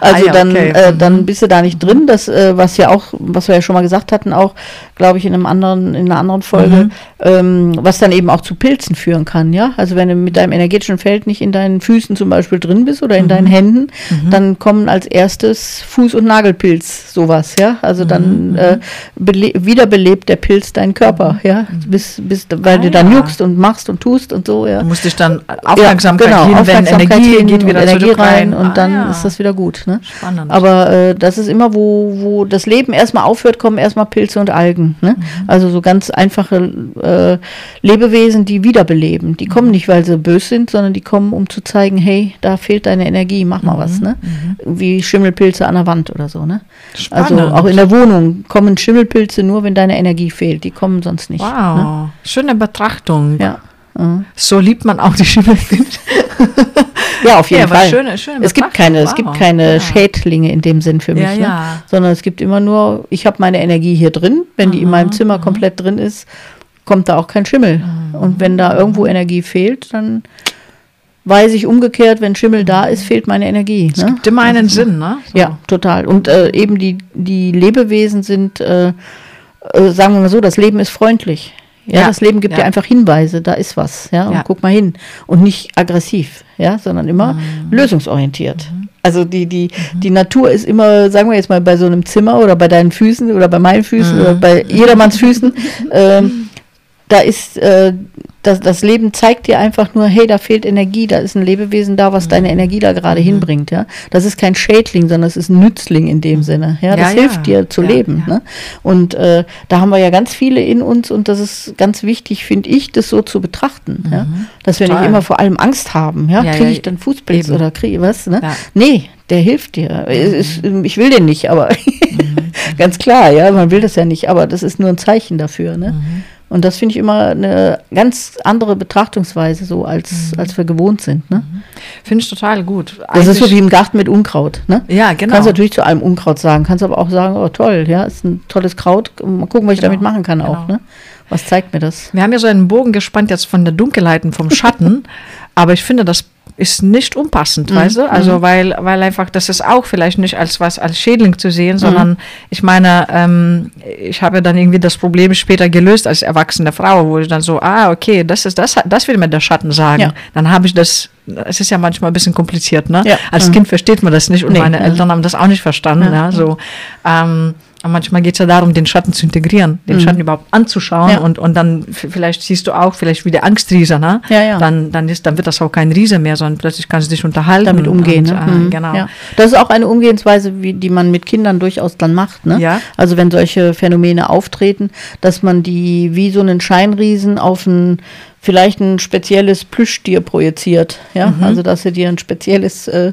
Also Ah ja, dann, okay. äh, Mhm. dann bist du da nicht drin. Das, äh, was ja auch, was wir ja schon mal gesagt hatten, auch, glaube ich, in einem anderen, in einer anderen Folge, Mhm. ähm, was dann eben auch zu Pilzen führen kann, ja. Also wenn du mit deinem energetischen Feld nicht in deinen Füßen zum Beispiel drin bist oder in Mhm. deinen Händen, dann kommen als erstes Fuß- und Nagelpilz, sowas, ja. Also Mhm. dann äh, bele wiederbelebt der Pilz deinen Körper, ja. Bis, bis, weil Ah, du dann ja. juckst und machst und tust und so, ja. Du musst dich dann Aufmerksamkeit ja, genau, hin, wenn Energie hin geht wieder Energie zurück rein und Ah, dann ja. ist das wieder gut. Ne? Spannend. Aber äh, das ist immer, wo, wo das Leben erstmal aufhört, kommen erstmal Pilze und Algen. Ne? Mhm. Also so ganz einfache äh, Lebewesen, die wiederbeleben. Die Mhm. kommen nicht, weil sie böse sind, sondern die kommen, um zu zeigen, hey, da fehlt deine Energie, mach Mhm. mal was. Ne? Wie Schimmelpilze an der Wand oder so. Ne? Spannend. Also auch in der Wohnung kommen Schimmelpilze nur, wenn deine Energie fehlt. Die kommen sonst nicht. wow, Ne? schöne Betrachtung. Ja. Mhm. So liebt man auch die Schimmelpilze. Ja, auf jeden Ja, Fall. schöne- schöne es gibt keine, es gibt keine Ja. Schädlinge in dem Sinn für mich, Ja, ne? ja. sondern es gibt immer nur, ich habe meine Energie hier drin, wenn die in meinem Zimmer komplett drin ist, kommt da auch kein Schimmel. Und wenn da irgendwo Energie fehlt, dann weiß ich umgekehrt, wenn Schimmel da ist, fehlt meine Energie. Es Ne? gibt immer einen Sinn, ne? So. Ja, total. Und äh, eben die, die Lebewesen sind, äh, äh, sagen wir mal so, das Leben ist freundlich. Ja, Ja, das Leben gibt ja. dir einfach Hinweise, da ist was, ja, und Ja. guck mal hin. Und nicht aggressiv, ja, sondern immer Mhm. lösungsorientiert. Also die, die, die Natur ist immer, sagen wir jetzt mal, bei so einem Zimmer oder bei deinen Füßen oder bei meinen Füßen Mhm. oder bei jedermanns Füßen, ähm, da ist äh, das, das Leben zeigt dir einfach nur, hey, da fehlt Energie, da ist ein Lebewesen da, was Mhm. deine Energie da gerade hinbringt, ja. Das ist kein Schädling, sondern es ist ein Nützling in dem Sinne, ja. Ja, Das ja. hilft dir zu Ja, leben, ja. ne? Und äh, da haben wir ja ganz viele in uns und das ist ganz wichtig, finde ich, das so zu betrachten, ja. Dass wir nicht immer vor allem Angst haben, ja. Ja, Kriege ja, ich dann Fußpilz eben. oder kriege was, ne? Ja. Nee, der hilft dir. Ich will den nicht, aber ganz klar, ja, man will das ja nicht, aber das ist nur ein Zeichen dafür, ne? Und das finde ich immer eine ganz andere Betrachtungsweise, so als, als wir gewohnt sind. Ne? Finde ich total gut. Das ist so Eigentlich- wie im Garten mit Unkraut. Ne? Ja, genau. Kannst natürlich zu allem Unkraut sagen, kannst aber auch sagen, oh toll, ja, ist ein tolles Kraut. Mal gucken, was ich Genau, damit machen kann auch. genau. Ne? Was zeigt mir das? Wir haben ja so einen Bogen gespannt jetzt von der Dunkelheit und vom Schatten, aber ich finde, das ist nicht unpassend, Mhm. weißt du? Also weil, weil einfach, das ist auch vielleicht nicht als was als Schädling zu sehen, sondern Mhm. ich meine, ähm, ich habe dann irgendwie das Problem später gelöst als erwachsene Frau, wo ich dann so, ah, okay, das ist das, das will mir der Schatten sagen. Ja. Dann habe ich das, es ist ja manchmal ein bisschen kompliziert, ne? Ja. Als Mhm. Kind versteht man das nicht und Nee, meine. Eltern haben das auch nicht verstanden, Ja. ja, so. Ähm, und manchmal geht es ja darum, den Schatten zu integrieren, den Schatten überhaupt anzuschauen Mhm. Ja. und, und dann vielleicht siehst du auch vielleicht wie der Angstriese, ne? Ja, ja. Dann, dann, ist, dann wird das auch kein Riese mehr, sondern plötzlich kannst du dich unterhalten. Damit umgehen. Und, ne? äh, Mhm. Genau. Ja. Das ist auch eine Umgehensweise, wie, die man mit Kindern durchaus dann macht. Ne? Ja. Also wenn solche Phänomene auftreten, dass man die wie so einen Scheinriesen auf ein vielleicht ein spezielles Plüschtier projiziert. Ja, Mhm. also dass du dir ein spezielles äh,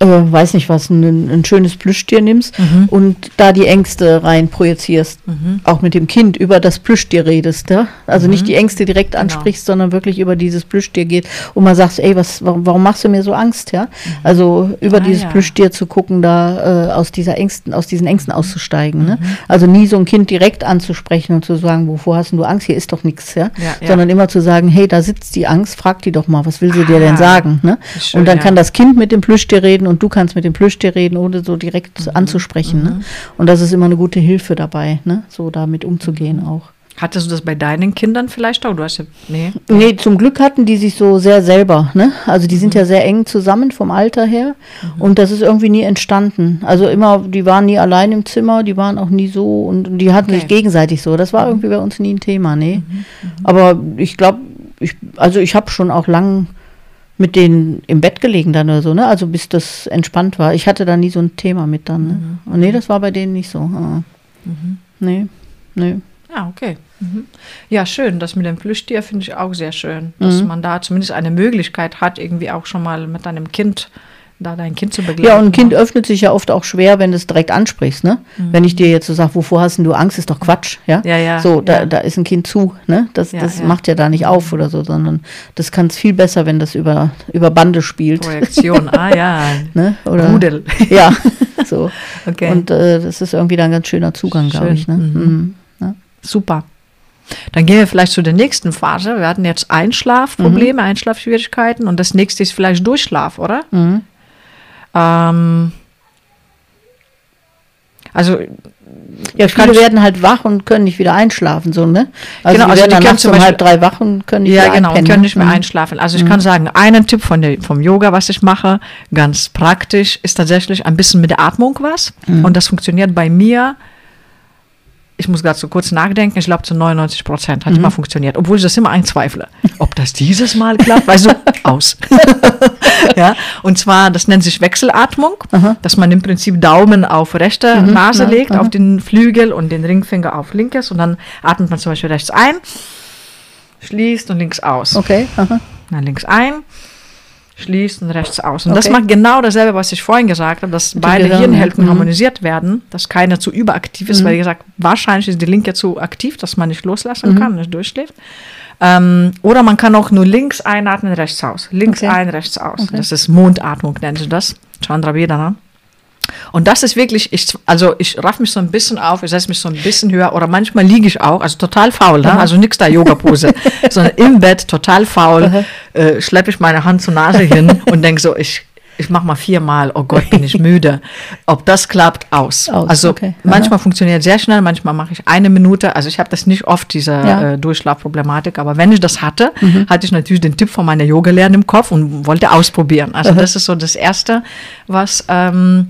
äh, weiß nicht was, ein, ein schönes Plüschtier nimmst Mhm. und da die Ängste rein projizierst. Auch mit dem Kind über das Plüschtier redest. Ja? Also nicht die Ängste direkt Genau. ansprichst, sondern wirklich über dieses Plüschtier geht und mal sagst, ey, was, warum, warum machst du mir so Angst? Ja? Also über Ah, dieses ja. Plüschtier zu gucken, da äh, aus dieser Ängsten, aus diesen Ängsten auszusteigen. Ne? Also nie so ein Kind direkt anzusprechen und zu sagen, wovor hast du Angst? Hier ist doch nichts, ja? Ja. Sondern immer zu sagen, hey, da sitzt die Angst, frag die doch mal, was will sie dir denn Ah, sagen? Ne? schön, und dann kann das Kind mit dem Plüschtier reden und du kannst mit dem Plüschtier reden, ohne so direkt Mhm. anzusprechen. Ne? Und das ist immer eine gute Hilfe dabei, ne? so damit umzugehen Mhm. auch. Hattest du das bei deinen Kindern vielleicht auch? Du hast ja, nee. Nee, zum Glück hatten die sich so sehr selber, ne? Also die Mhm. sind ja sehr eng zusammen vom Alter her und das ist irgendwie nie entstanden. Also immer, die waren nie allein im Zimmer, die waren auch nie so und die hatten Okay. Mhm. sich gegenseitig so. Das war irgendwie bei uns nie ein Thema, nee. Aber ich glaube, ich, also ich habe schon auch lang mit denen im Bett gelegen dann oder so, ne? Also bis das entspannt war. Ich hatte da nie so ein Thema mit dann, ne? Mhm. Und nee, das war bei denen nicht so. ah. Nee, nee. Ja, okay. Mhm. Ja, schön. Das mit dem Plüschtier finde ich auch sehr schön, dass Mhm. man da zumindest eine Möglichkeit hat, irgendwie auch schon mal mit deinem Kind, da dein Kind zu begleiten. Ja, und ein Kind öffnet sich ja oft auch schwer, wenn du es direkt ansprichst, ne? Wenn ich dir jetzt so sage, wovor hast denn du Angst, ist doch Quatsch, ja? Mhm. Ja, ja, So, da, ja. da ist ein Kind zu, ne? Das, Ja, das macht ja da nicht auf oder so, sondern das kann es viel besser, wenn das über, über Bande spielt. Projektion, ah ja. Ne? Oder, Rudel. Ja, so. Okay. Und äh, das ist irgendwie dann ein ganz schöner Zugang, glaube ich. Ne? mhm. Mhm. Super. Dann gehen wir vielleicht zu der nächsten Phase. Wir hatten jetzt Einschlafprobleme, Einschlafschwierigkeiten und das nächste ist vielleicht Durchschlaf, oder? Mhm. Ähm, also ja, viele werden halt wach und können nicht wieder einschlafen, so, ne? Also genau, die also werden also die dann nachts um halb drei wach und können nicht ja, wieder genau, einpennen. können ne? nicht mehr mhm. einschlafen. Also ich mhm. kann sagen, einen Tipp von der, vom Yoga, was ich mache, ganz praktisch, ist tatsächlich ein bisschen mit der Atmung was. Mhm. Und das funktioniert bei mir ich muss gerade so kurz nachdenken, ich glaube zu 99 Prozent hat Mhm. immer funktioniert, obwohl ich das immer einzweifle. Ob das dieses Mal klappt, weißt du, aus. ja, und zwar, das nennt sich Wechselatmung, dass man im Prinzip Daumen auf rechte Nase Mhm. ja, legt, aha. auf den Flügel und den Ringfinger auf linkes und dann atmet man zum Beispiel rechts ein, schließt und links aus. Okay, aha. Na, links ein, schließt und rechts aus. Und das Okay. macht genau dasselbe, was ich vorhin gesagt habe, dass beide Gehirn, Hirnhälften mhm. harmonisiert werden, dass keiner zu überaktiv ist, weil wie gesagt, wahrscheinlich ist die linke zu aktiv, dass man nicht loslassen Mhm. kann, nicht durchschläft. Ähm, oder man kann auch nur links einatmen, rechts aus. Links Okay. ein, rechts aus. Das ist Mondatmung, nennen sie das. Chandra Vedana. Und das ist wirklich, ich, also ich raff mich so ein bisschen auf, ich setze mich so ein bisschen höher oder manchmal liege ich auch, also total faul, ne? also nix da Yoga-Pose, sondern im Bett total faul, äh, schleppe ich meine Hand zur Nase hin und denke so, ich, ich mache mal viermal, oh Gott, bin ich müde. Ob das klappt, aus. Aus, also okay. Aha. manchmal funktioniert sehr schnell, manchmal mache ich eine Minute, also ich habe das nicht oft, diese Ja. Mhm. äh, Durchschlafproblematik, aber wenn ich das hatte, hatte ich natürlich den Tipp von meiner Yoga-Lehrerin im Kopf und wollte ausprobieren. Also das ist so das Erste, was, ähm,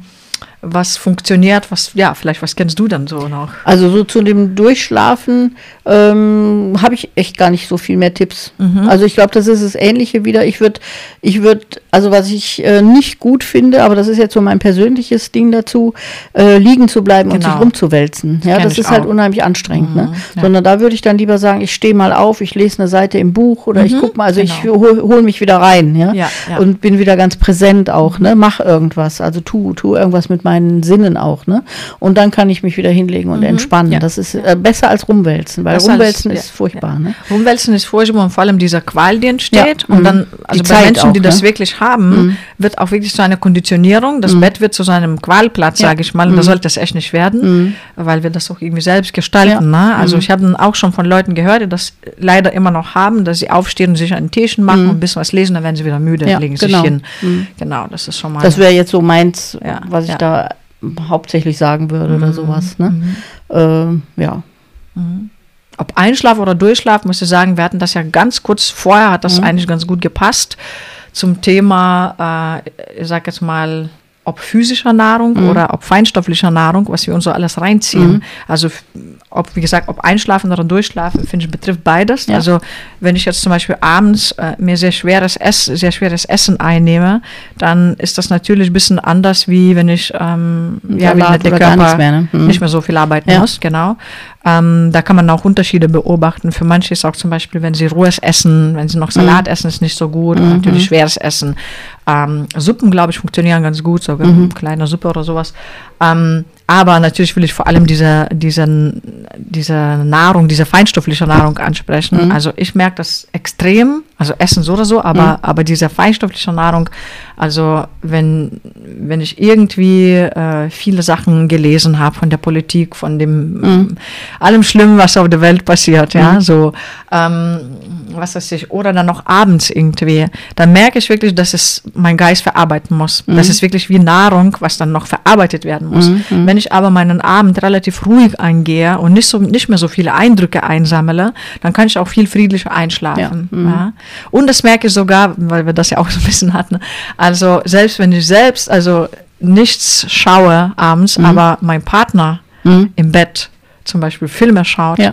was funktioniert, was, ja, vielleicht, was kennst du dann so noch? Also so zu dem Durchschlafen ähm, habe ich echt gar nicht so viel mehr Tipps. Mhm. Also ich glaube, das ist das Ähnliche wieder. Ich würde, ich würde, also was ich äh, nicht gut finde, aber das ist jetzt so mein persönliches Ding dazu, äh, liegen zu bleiben und Genau. sich rumzuwälzen. Ja, das ich ist halt auch. Mhm, unheimlich anstrengend. ne? ja. Sondern da würde ich dann lieber sagen, ich stehe mal auf, ich lese eine Seite im Buch oder ich gucke mal, also ich genau. hole hol mich wieder rein, ja? Ja, ja. und bin wieder ganz präsent auch, ne? Mach irgendwas, also tu, tu irgendwas mit meinen Sinnen auch, ne? Und dann kann ich mich wieder hinlegen und entspannen. Mhm. ja. Das ist äh, besser als rumwälzen, weil als- rumwälzen ja, ist furchtbar, ja. ne? Rumwälzen ist furchtbar und vor allem dieser Qual, die entsteht. Und mhm. dann, also Die bei Zeit Menschen, die auch, das ne? wirklich haben, wird auch wirklich zu einer Konditionierung. Das Bett wird zu seinem Qualplatz, sage ich mal. Und da sollte es echt nicht werden, weil wir das auch irgendwie selbst gestalten. Ne? Also ich habe auch schon von Leuten gehört, die das leider immer noch haben, dass sie aufstehen und sich einen Teechen machen und ein bisschen was lesen, dann werden sie wieder müde, Ja, legen genau. sich hin. Genau, das ist schon mal. Das wäre jetzt so meins, Ja, was ich ja. da hauptsächlich sagen würde oder sowas, ne? Mhm. Ähm, ja. ob Einschlaf oder Durchschlaf, muss ich sagen, wir hatten das ja ganz kurz vorher, hat das eigentlich ganz gut gepasst zum Thema, äh, ich sag jetzt mal, ob physischer Nahrung oder ob feinstofflicher Nahrung, was wir uns so alles reinziehen. Also f- ob, wie gesagt, ob Einschlafen oder Durchschlafen, finde ich, betrifft beides. Ja. Also wenn ich jetzt zum Beispiel abends äh, mir sehr schweres, Ess, sehr schweres Essen einnehme, dann ist das natürlich ein bisschen anders, wie wenn ich ähm, ja, wie der Körper mehr, ne? Mhm. nicht mehr so viel arbeiten Ja. muss, genau. Ähm, da kann man auch Unterschiede beobachten. Für manche ist auch zum Beispiel, wenn sie rohes essen, wenn sie noch Salat essen, ist nicht so gut. Und natürlich schweres Essen. Ähm, Suppen, glaube ich, funktionieren ganz gut, sogar eine kleine Suppe oder sowas. Ähm, aber natürlich will ich vor allem diese, diese, diese Nahrung, diese feinstoffliche Nahrung ansprechen. Also ich merke das extrem, also Essen so oder so, aber, aber diese feinstoffliche Nahrung, also wenn, wenn ich irgendwie äh, viele Sachen gelesen habe von der Politik, von dem allem Schlimmen, was auf der Welt passiert, ja, so ähm, was weiß ich, oder dann noch abends irgendwie, dann merke ich wirklich, dass es mein Geist verarbeiten muss. Das ist wirklich wie Nahrung, was dann noch verarbeitet werden muss. Wenn ich aber meinen Abend relativ ruhig angehe und nicht, so, nicht mehr so viele Eindrücke einsammle, dann kann ich auch viel friedlicher einschlafen. Ja. Und das merke ich sogar, weil wir das ja auch so ein bisschen hatten, also selbst wenn ich selbst, also nichts schaue abends, aber mein Partner im Bett zum Beispiel Filme schaut, Ja.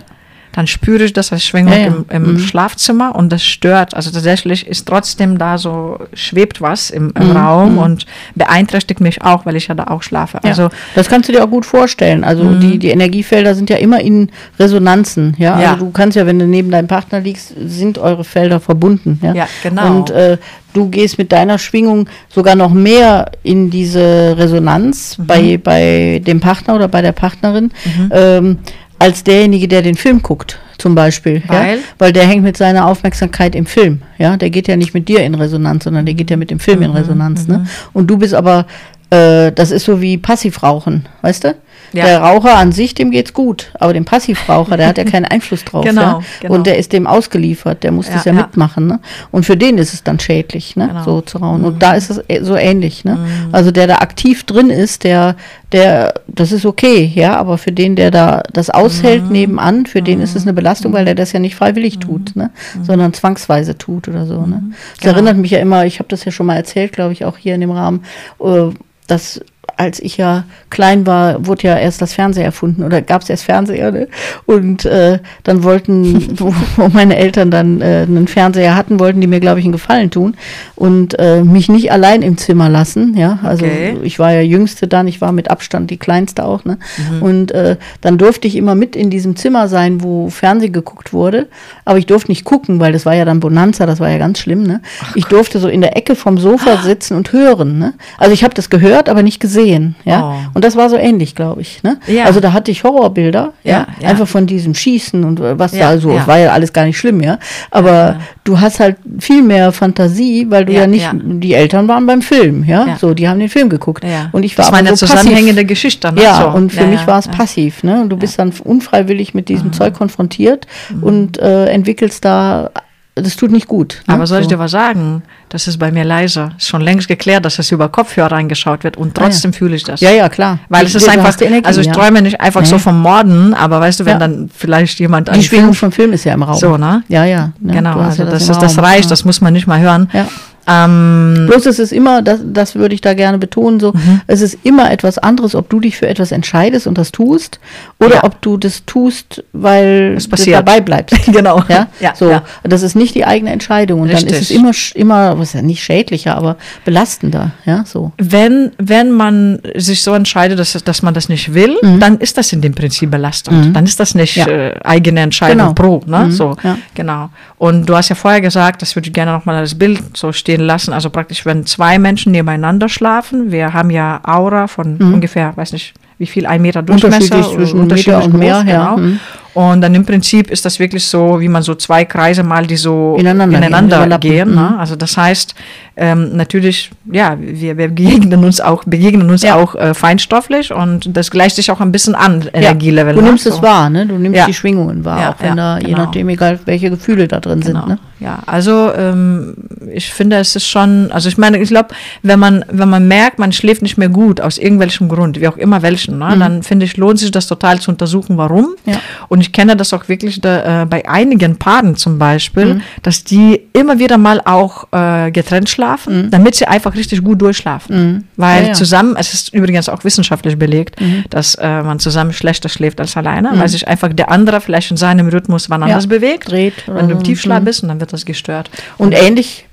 Dann spüre ich das als Schwingung Ja, ja. im, im Schlafzimmer und das stört. Also tatsächlich ist trotzdem da so, schwebt was im, im Raum und beeinträchtigt mich auch, weil ich ja da auch schlafe. Also das kannst du dir auch gut vorstellen. Also die, die Energiefelder sind ja immer in Resonanzen. Ja? Also du kannst ja, wenn du neben deinem Partner liegst, sind eure Felder verbunden. Ja, Ja, genau. Und äh, du gehst mit deiner Schwingung sogar noch mehr in diese Resonanz Mhm. bei, bei dem Partner oder bei der Partnerin. Ähm, als derjenige, der den Film guckt, zum Beispiel. Weil? Ja? Weil der hängt mit seiner Aufmerksamkeit im Film. Ja, der geht ja nicht mit dir in Resonanz, sondern der geht ja mit dem Film Mhm, in Resonanz. Ne? Und du bist aber, äh, das ist so wie Passivrauchen, weißt du? Ja. Der Raucher an sich, dem geht's gut, aber dem Passivraucher, der hat ja keinen Einfluss drauf. genau, ja? genau. Und der ist dem ausgeliefert, der muss ja, das ja, mitmachen. Ne? Und für den ist es dann schädlich, ne? Genau. so zu rauchen. Mhm. Und da ist es so ähnlich. Ne? Mhm. Also der da aktiv drin ist, der, der, das ist okay, ja, aber für den, der da das aushält mhm. nebenan, für den ist es eine Belastung, weil der das ja nicht freiwillig tut, ne? Mhm. sondern zwangsweise tut oder so. Ne? Mhm. Das genau. erinnert mich ja immer, ich habe das ja schon mal erzählt, glaube ich, auch hier in dem Rahmen, äh, dass als ich ja klein war, wurde ja erst das Fernseher erfunden oder gab es erst Fernseher. Ne? Und äh, dann wollten, wo, wo, meine Eltern dann äh, einen Fernseher hatten, wollten die mir, glaube ich, einen Gefallen tun und äh, mich nicht allein im Zimmer lassen. Ja, also okay. ich war ja Jüngste dann, ich war mit Abstand die Kleinste auch. Ne? Mhm. Und äh, dann durfte ich immer mit in diesem Zimmer sein, wo Fernsehen geguckt wurde. Aber ich durfte nicht gucken, weil das war ja dann Bonanza, das war ja ganz schlimm. Ne? ich durfte so in der Ecke vom Sofa sitzen und hören. Ne? Also ich habe das gehört, aber nicht gesehen sehen. Ja? Oh. Und das war so ähnlich, glaube ich. Ne? Ja. Also da hatte ich Horrorbilder, ja, ja, einfach von diesem Schießen und was da so, es war ja alles gar nicht schlimm, ja. Aber du hast halt viel mehr Fantasie, weil du ja, nicht, die Eltern waren beim Film, ja. So, die haben den Film geguckt. Und ich war das war eine so zusammenhängende Geschichte. Ne? Ja, so. und für mich war es passiv, ne? Und du bist dann unfreiwillig mit diesem mhm. Zeug konfrontiert mhm. und äh, entwickelst da das tut nicht gut. Ne? Aber soll ich dir was sagen? Das ist bei mir leiser. Ist schon längst geklärt, dass es über Kopfhörer eingeschaut wird und trotzdem ah, ja. fühle ich das. Ja, ja, klar. Weil es ist einfach, Energie, also ich ja. träume nicht einfach nee. so vom Morden, aber weißt du, wenn ja. dann vielleicht jemand Die Schwingung vom Film ist ja im Raum. So, ne? Ja, ja. Ne? Genau, also das, das, das reicht, das muss man nicht mal hören. Ja. Ähm, Bloß es ist immer, das, das würde ich da gerne betonen, so, mhm. es ist immer etwas anderes, ob du dich für etwas entscheidest und das tust, oder ja. ob du das tust, weil du dabei bleibst. genau. Ja? ja, so. Ja. Das ist nicht die eigene Entscheidung. Und Richtig. dann ist es immer, immer, was ja nicht schädlicher, aber belastender. Ja, so. Wenn, wenn man sich so entscheidet, dass, dass man das nicht will, mhm. dann ist das in dem Prinzip belastend. Mhm. Dann ist das nicht äh, eigene Entscheidung genau. pro. Ne? Mhm. So, genau. Und du hast ja vorher gesagt, das würde ich gerne nochmal als Bild so stehen stehen lassen. Also praktisch, wenn zwei Menschen nebeneinander schlafen, wir haben ja Aura von mhm. ungefähr, weiß nicht, wie viel, ein Meter Durchmesser. Unterschiedlich zwischen unterschiedlich Meter und mehr, genau. ja. Mhm. Und dann im Prinzip ist das wirklich so, wie man so zwei Kreise mal, die so ineinander, ineinander gehen. ne? Mhm. Also das heißt, ähm, natürlich, ja, wir, wir begegnen uns auch, begegnen uns ja. auch äh, feinstofflich und das gleicht sich auch ein bisschen an, Energielevel. Ja. Du nimmst ne? es wahr, ne? Du nimmst ja. die Schwingungen wahr, auch wenn da, genau. je nachdem, egal welche Gefühle da drin genau. sind. Ne? Ja, also ähm, ich finde, es ist schon, also ich meine, ich glaube, wenn man, wenn man merkt, man schläft nicht mehr gut aus irgendwelchem Grund, wie auch immer welchen, ne, mhm. dann finde ich, lohnt sich das total zu untersuchen, warum. Ja. Und ich kenne das auch wirklich da, äh, bei einigen Paaren zum Beispiel, mhm. dass die immer wieder mal auch äh, getrennt schlafen, mhm. damit sie einfach richtig gut durchschlafen. Mhm. Weil ja, ja. zusammen, es ist übrigens auch wissenschaftlich belegt, mhm. dass äh, man zusammen schlechter schläft als alleine, weil mhm. sich einfach der andere vielleicht in seinem Rhythmus wann anders bewegt. Dreht. Wenn du im Tiefschlaf bist und dann wird das gestört. Und, und ähnlich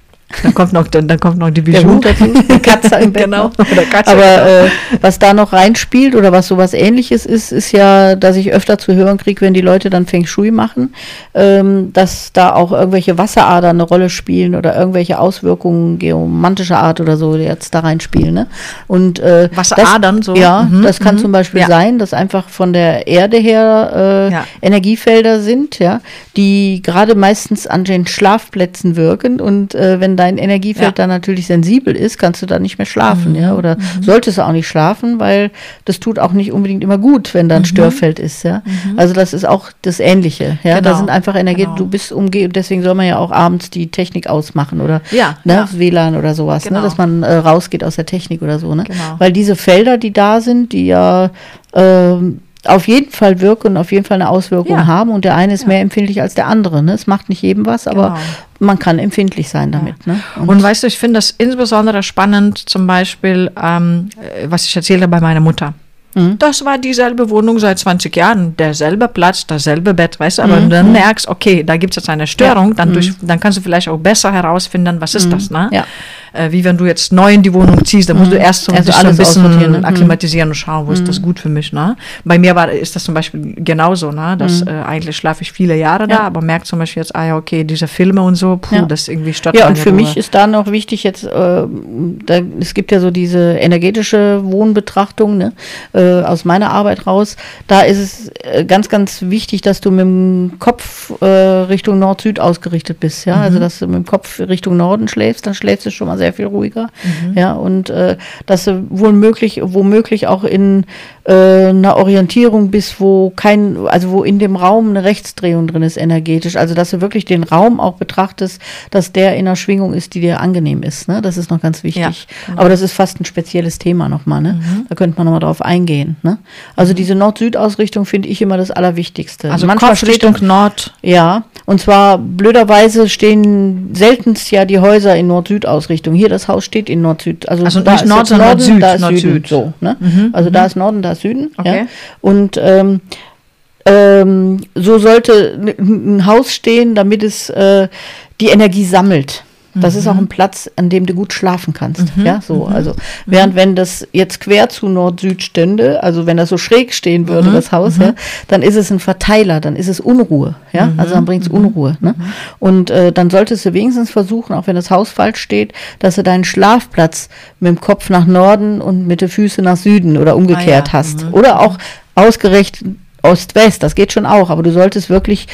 dann kommt noch, dann, dann kommt noch die Bijou dazu, die Katze im Bett. genau. Katze Aber äh, was da noch reinspielt oder was sowas ähnliches ist, ist ja, dass ich öfter zu hören kriege, wenn die Leute dann Feng Shui machen, ähm, dass da auch irgendwelche Wasseradern eine Rolle spielen oder irgendwelche Auswirkungen geomantischer Art oder so jetzt da reinspielen. Ne? Und, äh, Wasseradern das, so? Ja, mhm. das kann mhm. zum Beispiel ja. sein, dass einfach von der Erde her äh, ja. Energiefelder sind, ja, die gerade meistens an den Schlafplätzen wirken und äh, wenn dein Energiefeld ja. da natürlich sensibel ist, kannst du da nicht mehr schlafen, mhm. ja, oder mhm. solltest du auch nicht schlafen, weil das tut auch nicht unbedingt immer gut, wenn da ein mhm. Störfeld ist, ja. Mhm. Also das ist auch das Ähnliche, ja. Genau. Da sind einfach Energie, genau. du bist umgeben, deswegen soll man ja auch abends die Technik ausmachen oder ja, ne, ja. WLAN oder sowas, ne, genau. ne, dass man äh, rausgeht aus der Technik oder so, ne. Genau. Weil diese Felder, die da sind, die ja ähm, auf jeden Fall wirken und auf jeden Fall eine Auswirkung ja. haben und der eine ist ja. mehr empfindlich als der andere. Ne? Es macht nicht jedem was, aber genau. man kann empfindlich sein damit. Ja. Ne? Und, und, weißt du, ich finde das insbesondere spannend, zum Beispiel, ähm, was ich erzählte bei meiner Mutter. Mhm. Das war dieselbe Wohnung seit 20 Jahren, derselbe Platz, dasselbe Bett, weißt du, aber mhm. dann merkst, okay, da gibt es jetzt eine Störung, dann, durch, mhm. dann kannst du vielleicht auch besser herausfinden, was ist mhm. das, ne? Ja äh, wie wenn du jetzt neu in die Wohnung ziehst, dann musst du mhm. erst so also alles ein bisschen ne? akklimatisieren und schauen, wo ist das mhm. gut für mich. Ne? Bei mir war, ist das zum Beispiel genauso, ne? dass mhm. äh, eigentlich schlafe ich viele Jahre ja. da, aber merkt zum Beispiel jetzt, ah ja, okay, diese Filme und so, puh, ja. das irgendwie stört Ja, und für Ruhe. mich ist da noch wichtig jetzt, äh, da, es gibt ja so diese energetische Wohnbetrachtung ne? äh, aus meiner Arbeit raus, da ist es äh, ganz, ganz wichtig, dass du mit dem Kopf äh, Richtung Nord-Süd ausgerichtet bist, ja, also, mhm. also dass du mit dem Kopf Richtung Norden schläfst, dann schläfst du schon mal sehr viel ruhiger. Ja, und äh, dass du womöglich, womöglich auch in äh, einer Orientierung bist, wo kein, also wo in dem Raum eine Rechtsdrehung drin ist, energetisch. Also dass du wirklich den Raum auch betrachtest, dass der in einer Schwingung ist, die dir angenehm ist. Ne? Das ist noch ganz wichtig. Ja, genau. Aber das ist fast ein spezielles Thema nochmal. Ne? Da könnte man nochmal drauf eingehen. Ne? Also diese Nord-Süd-Ausrichtung finde ich immer das Allerwichtigste. Also Manchmal Kopf steht Nord. ja, und zwar blöderweise stehen seltenst ja die Häuser in Nord-Süd-Ausrichtung. Hier das Haus steht in Nord-Süd. Also, Also da nicht ist Nord, sondern Norden, Süd, da ist Nord-Süd. Süden. So, ne? also da ist Norden, da ist Süden. Ja? Okay. Und ähm, ähm, so sollte ein Haus stehen, damit es äh, die Energie sammelt. Das ist auch ein Platz, an dem du gut schlafen kannst. Ja, so. Also, während wenn das jetzt quer zu Nord-Süd stünde, also wenn das so schräg stehen würde, das Haus, ja, dann ist es ein Verteiler, dann ist es Unruhe. Ja, also dann bringt es Unruhe. Ne? Und äh, dann solltest du wenigstens versuchen, auch wenn das Haus falsch steht, dass du deinen Schlafplatz mit dem Kopf nach Norden und mit den Füßen nach Süden oder umgekehrt ja. hast. Oder auch ausgerichtet Ost-West, das geht schon auch, aber du solltest wirklich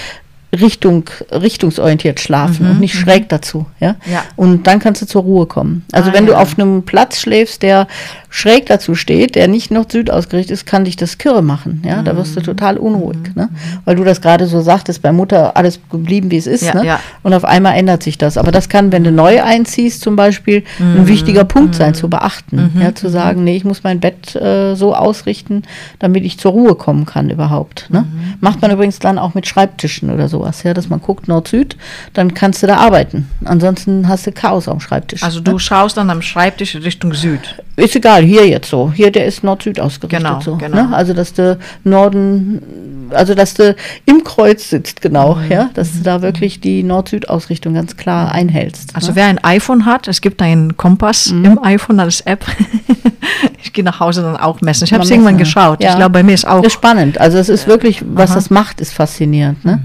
Richtung, richtungsorientiert schlafen und nicht schräg dazu, ja? Ja. Und dann kannst du zur Ruhe kommen. Also Ah, wenn ja. du auf einem Platz schläfst, der schräg dazu steht, der nicht Nord-Süd ausgerichtet ist, kann dich das kirre machen, ja? Da wirst du Mhm. total unruhig, ne? Weil du das gerade so sagtest, bei Mutter alles geblieben, wie es ist, Ja, ne? Und auf einmal ändert sich das. Aber das kann, wenn du neu einziehst, zum Beispiel, Mhm. ein wichtiger Punkt sein, zu beachten. Ja, zu sagen, nee, ich muss mein Bett äh, so ausrichten, damit ich zur Ruhe kommen kann überhaupt. Ne? Mhm. Macht man übrigens dann auch mit Schreibtischen oder sowas, ja, dass man guckt Nord-Süd, dann kannst du da arbeiten. Ansonsten hast du Chaos am Schreibtisch. Also ne? du schaust dann am Schreibtisch Richtung Süd. Ist egal, hier jetzt so. Hier, der ist Nord-Süd ausgerichtet. Genau, so, genau. Ne? Also, dass du Norden, also, dass du im Kreuz sitzt, genau, Mhm. ja, dass du da wirklich die Nord-Süd-Ausrichtung ganz klar einhältst. Also ne? wer ein iPhone hat, es gibt einen Kompass Mhm. im iPhone als App. ich gehe nach Hause dann auch messen. Ich habe es irgendwann geschaut. ja. Ich glaube, bei mir ist auch. Das ist spannend. Also es ist wirklich, was Aha. das macht, ist faszinierend. Ne?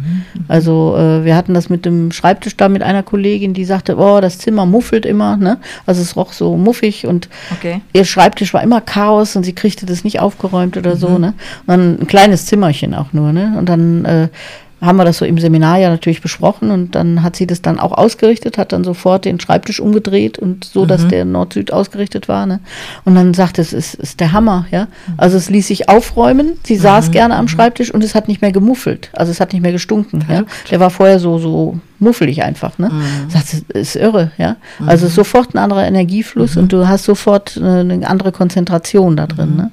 Also äh, wir hatten das mit dem Schreibtisch da mit einer Kollegin, die sagte, oh, das Zimmer muffelt immer. Ne? Also es roch so muffig und Okay. ihr Schreibtisch war immer Chaos und sie kriegte das nicht aufgeräumt oder so. Ne? Und dann ein kleines Zimmerchen auch nur. Ne? Und dann äh, haben wir das so im Seminar ja natürlich besprochen und dann hat sie das dann auch ausgerichtet, hat dann sofort den Schreibtisch umgedreht und so, dass der Nord-Süd ausgerichtet war. Ne? Und dann sagte es, ist, ist der Hammer, ja. Also es ließ sich aufräumen, sie saß gerne am Schreibtisch und es hat nicht mehr gemuffelt, also es hat nicht mehr gestunken. Ja? Der war vorher so, so muffelig einfach, ne? Sagt, sie, ist irre, ja. Also es ist sofort ein anderer Energiefluss und du hast sofort eine andere Konzentration da drin, ne?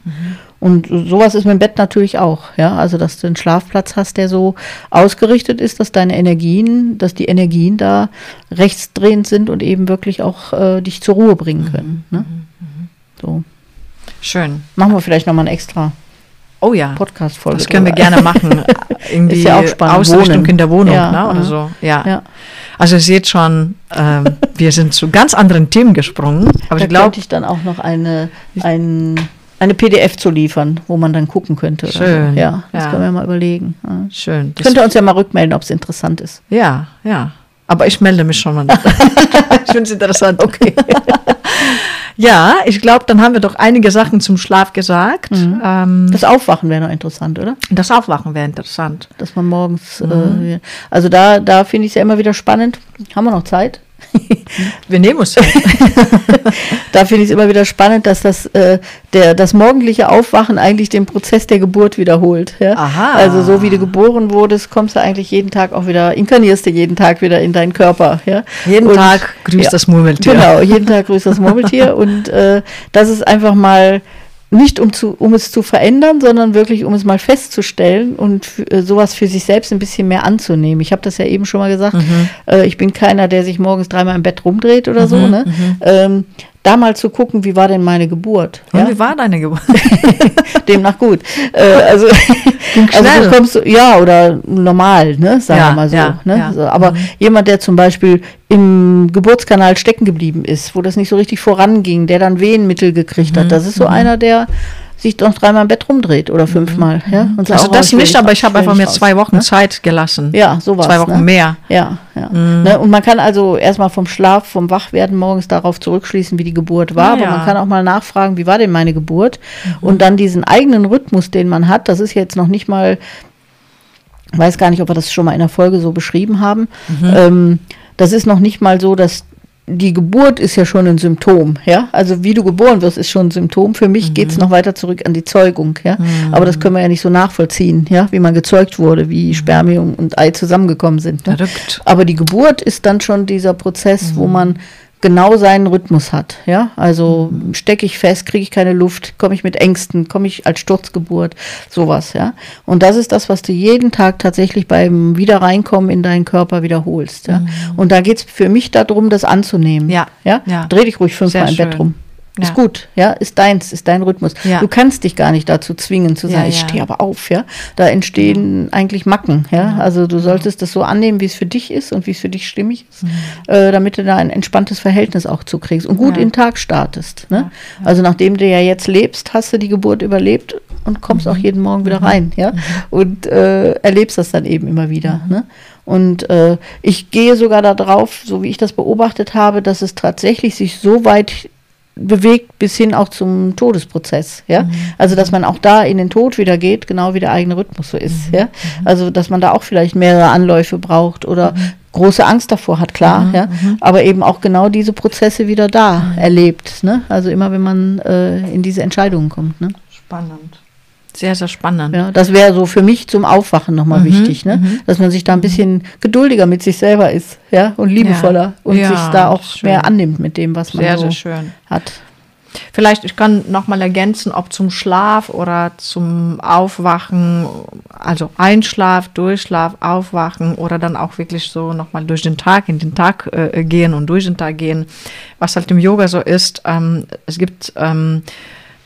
Und sowas ist mit dem Bett natürlich auch, ja. Also, dass du einen Schlafplatz hast, der so ausgerichtet ist, dass deine Energien, dass die Energien da rechtsdrehend sind und eben wirklich auch äh, dich zur Ruhe bringen können. Ne? So. Schön. Machen wir vielleicht nochmal eine extra Oh ja. Podcast-Folge. Das können wir gerne machen. Irgendwie Ist ja auch spannend. Ausrichtung Wohnen. in der Wohnung, Ja, ne? Oder so. Ja. Ja. Also ihr seht schon, ähm, wir sind zu ganz anderen Themen gesprungen. Aber da ich glaube, könnte ich dann auch noch eine, ein, eine PDF zu liefern, wo man dann gucken könnte. Schön. So. Ja, das Ja. können wir mal überlegen. Ja. schön. Das, Könnt ihr uns ja mal rückmelden, ob es interessant ist. ja, ja. Aber ich melde mich schon mal. ich finde es interessant. Okay. ja, ich glaube, dann haben wir doch einige Sachen zum Schlaf gesagt. Mhm. Ähm, Das Aufwachen wäre noch interessant, oder? das Aufwachen wäre interessant. Dass man morgens, Mhm. äh, also da, da finde ich es ja immer wieder spannend. Haben wir noch Zeit? Wir nehmen uns Zeit. Da finde ich es immer wieder spannend, dass das, äh, der, das morgendliche Aufwachen eigentlich den Prozess der Geburt wiederholt. Ja? Aha. Also so wie du geboren wurdest, kommst du eigentlich jeden Tag auch wieder, inkarnierst du jeden Tag wieder in deinen Körper. Ja? Jeden Und- Tag grüßt ja, das Murmeltier. Genau, jeden Tag grüßt das Murmeltier. und äh, das ist einfach mal nicht um, zu, um es zu verändern, sondern wirklich um es mal festzustellen und äh, sowas für sich selbst ein bisschen mehr anzunehmen. Ich habe das ja eben schon mal gesagt. Mhm. Äh, ich bin keiner, der sich morgens dreimal im Bett rumdreht oder so. Ne? Ähm, da mal zu gucken, wie war denn meine Geburt? Und Ja? wie war deine Geburt? Demnach gut. Äh, also, also schnell. du kommst, ja, oder normal, ne, sagen Ja, wir mal so. ja, ne? so aber jemand, der zum Beispiel im Geburtskanal stecken geblieben ist, wo das nicht so richtig voranging, der dann Wehenmittel gekriegt Mhm, hat, das ist so einer, der sich doch dreimal im Bett rumdreht oder fünfmal. Ja? Und sagt, Also das nicht, aber ich habe einfach mir zwei Wochen ne? Zeit gelassen. Ja, sowas. Zwei Wochen ne? mehr. Ja, ja. Mhm. Ne? Und man kann also erstmal vom Schlaf, vom Wachwerden morgens darauf zurückschließen, wie die Geburt war. Aber ja. Mhm. man kann auch mal nachfragen, wie war denn meine Geburt? Und dann diesen eigenen Rhythmus, den man hat, das ist jetzt noch nicht mal, ich weiß gar nicht, ob wir das schon mal in der Folge so beschrieben haben. Mhm. Ähm, das ist noch nicht mal so, dass die Geburt ist ja schon ein Symptom, ja. Also wie du geboren wirst, ist schon ein Symptom. Für mich mhm. geht es noch weiter zurück an die Zeugung, ja. Mhm. Aber das können wir ja nicht so nachvollziehen, ja, wie man gezeugt wurde, wie mhm. Spermium und Ei zusammengekommen sind. Ne? Aber die Geburt ist dann schon dieser Prozess, wo mhm. man genau seinen Rhythmus hat. Ja, also mhm. stecke ich fest, kriege ich keine Luft, komme ich mit Ängsten, komme ich als Sturzgeburt, sowas. Ja, und das ist das, was du jeden Tag tatsächlich beim Wiederreinkommen in deinen Körper wiederholst. Ja, mhm. und da geht es für mich darum, das anzunehmen. Ja, ja, ja. dreh dich ruhig fünfmal im Bett rum. Ist gut, ja, ist deins, ist dein Rhythmus. Ja. Du kannst dich gar nicht dazu zwingen zu sagen, ja, ich stehe aber auf, ja. Da entstehen eigentlich Macken, ja. Also du solltest das so annehmen, wie es für dich ist und wie es für dich stimmig ist, mhm. äh, damit du da ein entspanntes Verhältnis auch zukriegst und gut in den Tag startest. Ne? Also nachdem du ja jetzt lebst, hast du die Geburt überlebt und kommst mhm. auch jeden Morgen wieder mhm. rein, ja. Mhm. Und äh, erlebst das dann eben immer wieder. Ne? Und äh, ich gehe sogar darauf, so wie ich das beobachtet habe, dass es tatsächlich sich so weit bewegt bis hin auch zum Todesprozess, ja. Mhm. Also dass man auch da in den Tod wieder geht, genau wie der eigene Rhythmus so ist, mhm. ja. Mhm. Also dass man da auch vielleicht mehrere Anläufe braucht oder mhm. große Angst davor hat, klar, mhm. ja. Mhm. Aber eben auch genau diese Prozesse wieder da erlebt, ne? Also immer wenn man äh, in diese Entscheidungen kommt, ne? Spannend. Sehr, sehr spannend. Ja, das wäre so für mich zum Aufwachen nochmal mhm, wichtig, ne? Mhm. dass man sich da ein bisschen geduldiger mit sich selber ist ja? und liebevoller ja. und ja, sich da auch schön. mehr annimmt mit dem, was man sehr, so sehr hat. Vielleicht, ich kann nochmal ergänzen, ob zum Schlaf oder zum Aufwachen, also Einschlaf, Durchschlaf, Aufwachen oder dann auch wirklich so nochmal durch den Tag, in den Tag äh, gehen und durch den Tag gehen. Was halt im Yoga so ist, ähm, es gibt ähm,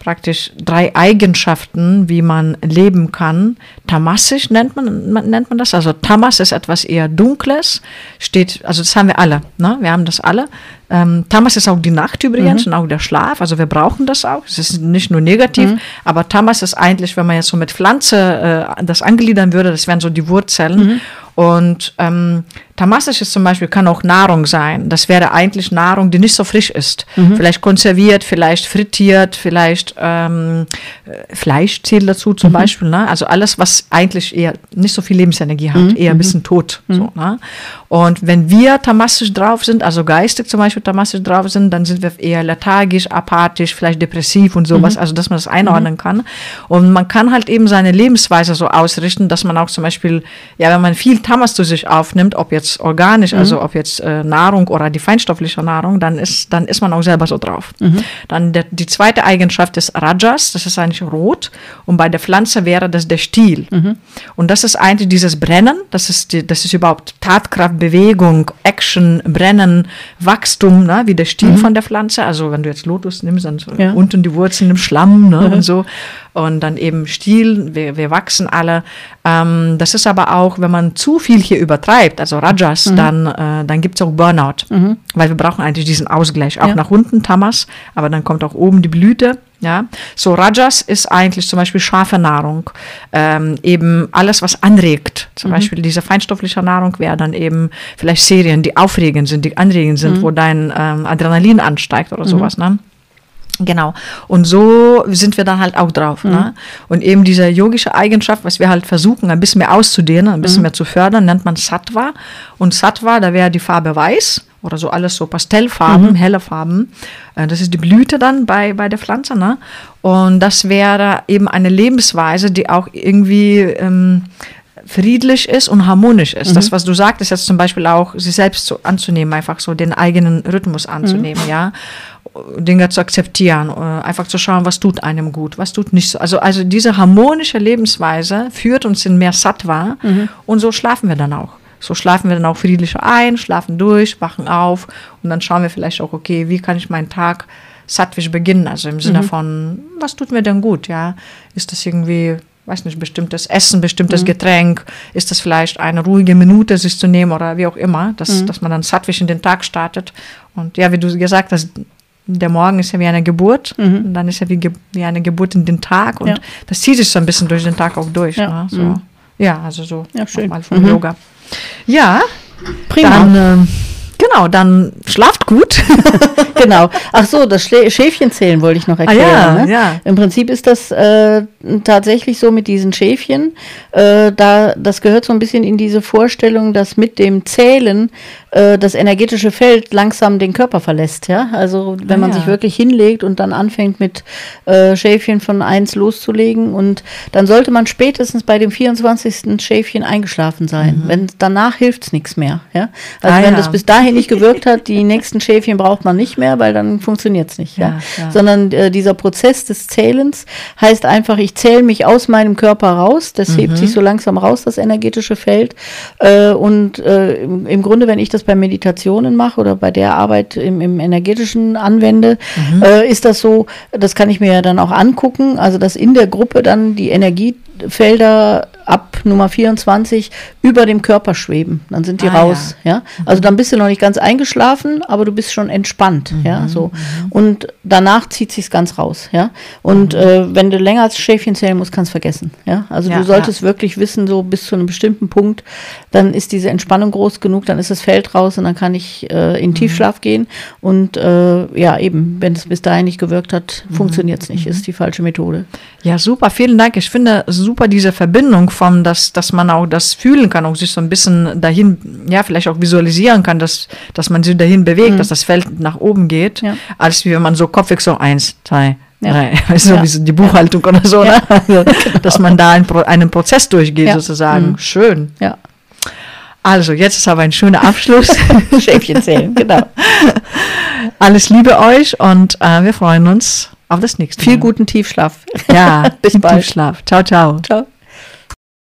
praktisch drei Eigenschaften, wie man leben kann. Tamasisch nennt man, nennt man das. Also Tamas ist etwas eher Dunkles, steht, also das haben wir alle, ne? wir haben das alle. Ähm, Tamas ist auch die Nacht übrigens mhm. und auch der Schlaf, also wir brauchen das auch. Es ist nicht nur negativ, mhm. aber Tamas ist eigentlich, wenn man jetzt so mit Pflanze äh, das angliedern würde, das wären so die Wurzeln. Mhm. Und ähm, Tamasisch ist zum Beispiel, kann auch Nahrung sein. Das wäre eigentlich Nahrung, die nicht so frisch ist. Mhm. Vielleicht konserviert, vielleicht frittiert, vielleicht ähm, äh, Fleisch zählt dazu zum mhm. Beispiel. Ne? Also alles, was eigentlich eher nicht so viel Lebensenergie hat, mhm. eher ein bisschen tot. Mhm. So, ne? Und wenn wir tamasisch drauf sind, also geistig zum Beispiel tamasisch drauf sind, dann sind wir eher lethargisch, apathisch, vielleicht depressiv und sowas. Mhm. Also dass man das einordnen mhm. kann. Und man kann halt eben seine Lebensweise so ausrichten, dass man auch zum Beispiel, ja, wenn man viel Tamas zu sich aufnimmt, ob jetzt organisch, also mhm. ob jetzt äh, Nahrung oder die feinstoffliche Nahrung, dann ist, dann ist man auch selber so drauf. Mhm. Dann der, die zweite Eigenschaft ist Rajas, das ist eigentlich rot. Und bei der Pflanze wäre das der Stiel. Mhm. Und das ist eigentlich dieses Brennen, das ist, die, das ist überhaupt Tatkraft, Bewegung, Action, Brennen, Wachstum, ne, wie der Stiel mhm. von der Pflanze. Also wenn du jetzt Lotus nimmst, dann so ja. unten die Wurzeln im Schlamm ne, und so und dann eben Stil, wir, wir wachsen alle. Ähm, das ist aber auch, wenn man zu viel hier übertreibt, also Rajas, mhm. dann, äh, dann gibt es auch Burnout, mhm. weil wir brauchen eigentlich diesen Ausgleich, auch ja. nach unten Tamas, aber dann kommt auch oben die Blüte. Ja, so Rajas ist eigentlich zum Beispiel scharfe Nahrung, ähm, eben alles, was anregt. Zum mhm. Beispiel diese feinstoffliche Nahrung wäre dann eben vielleicht Serien, die aufregend sind, die anregend sind, mhm. wo dein ähm, Adrenalin ansteigt oder mhm. sowas. Ne? Genau. Und so sind wir dann halt auch drauf. Ne? Mhm. Ne? Und eben diese yogische Eigenschaft, was wir halt versuchen, ein bisschen mehr auszudehnen, ein bisschen mhm. mehr zu fördern, nennt man Sattva. Und Sattva, da wäre die Farbe weiß oder so alles so Pastellfarben, mhm. helle Farben. Äh, das ist die Blüte dann bei, bei der Pflanze. Ne? Und das wäre eben eine Lebensweise, die auch irgendwie ähm, friedlich ist und harmonisch ist. Mhm. Das, was du sagtest, jetzt zum Beispiel auch, sich selbst so anzunehmen, einfach so den eigenen Rhythmus anzunehmen, mhm. ja. Dinge zu akzeptieren, äh, einfach zu schauen, was tut einem gut, was tut nicht so. Also, also diese harmonische Lebensweise führt uns in mehr Sattva mhm. und so schlafen wir dann auch. So schlafen wir dann auch friedlicher ein, schlafen durch, wachen auf und dann schauen wir vielleicht auch, okay, wie kann ich meinen Tag sattwisch beginnen? Also im Sinne mhm. von, was tut mir denn gut, ja? Ist das irgendwie weiß nicht, bestimmtes Essen, bestimmtes mhm. Getränk, ist das vielleicht eine ruhige Minute, sich zu nehmen oder wie auch immer, dass, mhm. dass man dann sattwisch in den Tag startet. Und ja, wie du gesagt hast, der Morgen ist ja wie eine Geburt mhm. und dann ist ja wie, wie eine Geburt in den Tag und ja. das zieht sich so ein bisschen durch den Tag auch durch. Ja, ne? so. Mhm. ja also so ja, schön. mal vom mhm. Yoga. Ja, prima. Dann, äh, Genau, dann schlaft gut. genau. Ach so, das Schäfchenzählen wollte ich noch erklären. Ah, ja, ne? ja. Im Prinzip ist das äh, tatsächlich so mit diesen Schäfchen. Äh, da, das gehört so ein bisschen in diese Vorstellung, dass mit dem Zählen äh, das energetische Feld langsam den Körper verlässt. Ja? Also wenn Ah, man ja. sich wirklich hinlegt und dann anfängt mit äh, Schäfchen von eins loszulegen und dann sollte man spätestens bei dem 24. Schäfchen eingeschlafen sein. Wenn danach hilft es nichts mehr. Ja? Also Mhm. Ah, wenn ja. das bis dahin nicht gewirkt hat, die nächsten Schäfchen braucht man nicht mehr, weil dann funktioniert es nicht. Ja? Ja. Sondern äh, dieser Prozess des Zählens heißt einfach, ich zähle mich aus meinem Körper raus, das hebt sich so langsam raus, das energetische Feld. Äh, und äh, im Grunde, wenn ich das bei Meditationen mache oder bei der Arbeit im, im energetischen anwende, äh, ist das so, das kann ich mir ja dann auch angucken, also dass in der Gruppe dann die Energiefelder ab Nummer 24 über dem Körper schweben. Dann sind die Ah, raus. Ja. Also dann bist du noch nicht ganz eingeschlafen, aber du bist schon entspannt. Ja, so. Und danach zieht sich's ganz raus. Ja. Und äh, wenn du länger als Schäfchen zählen musst, kannst du vergessen. Ja. Also Ja, du solltest wirklich wissen, so bis zu einem bestimmten Punkt, dann ist diese Entspannung groß genug, dann ist das Feld raus und dann kann ich äh, in Tiefschlaf gehen. Und äh, ja, eben, wenn es bis dahin nicht gewirkt hat, funktioniert's nicht. Ist die falsche Methode. Ja, super, vielen Dank. Ich finde super diese Verbindung von, dass, dass man auch das fühlen kann, auch sich so ein bisschen dahin, ja, vielleicht auch visualisieren kann, dass, dass man sich dahin bewegt, dass das Feld nach oben geht, Mhm. Ja. als wie wenn man so kopfig so eins, zwei, Ja. drei, du, Ja. die Buchhaltung oder so, ne? also, dass man da einen, Pro- einen Prozess durchgeht, sozusagen. Mhm. Schön. Ja. Also, jetzt ist aber ein schöner Abschluss. Schäfchen zählen, genau. Alles Liebe euch und äh, wir freuen uns auf das nächste Viel Mal. guten Tiefschlaf. Ja, Bis bald. Tiefschlaf. Ciao, ciao. Ciao.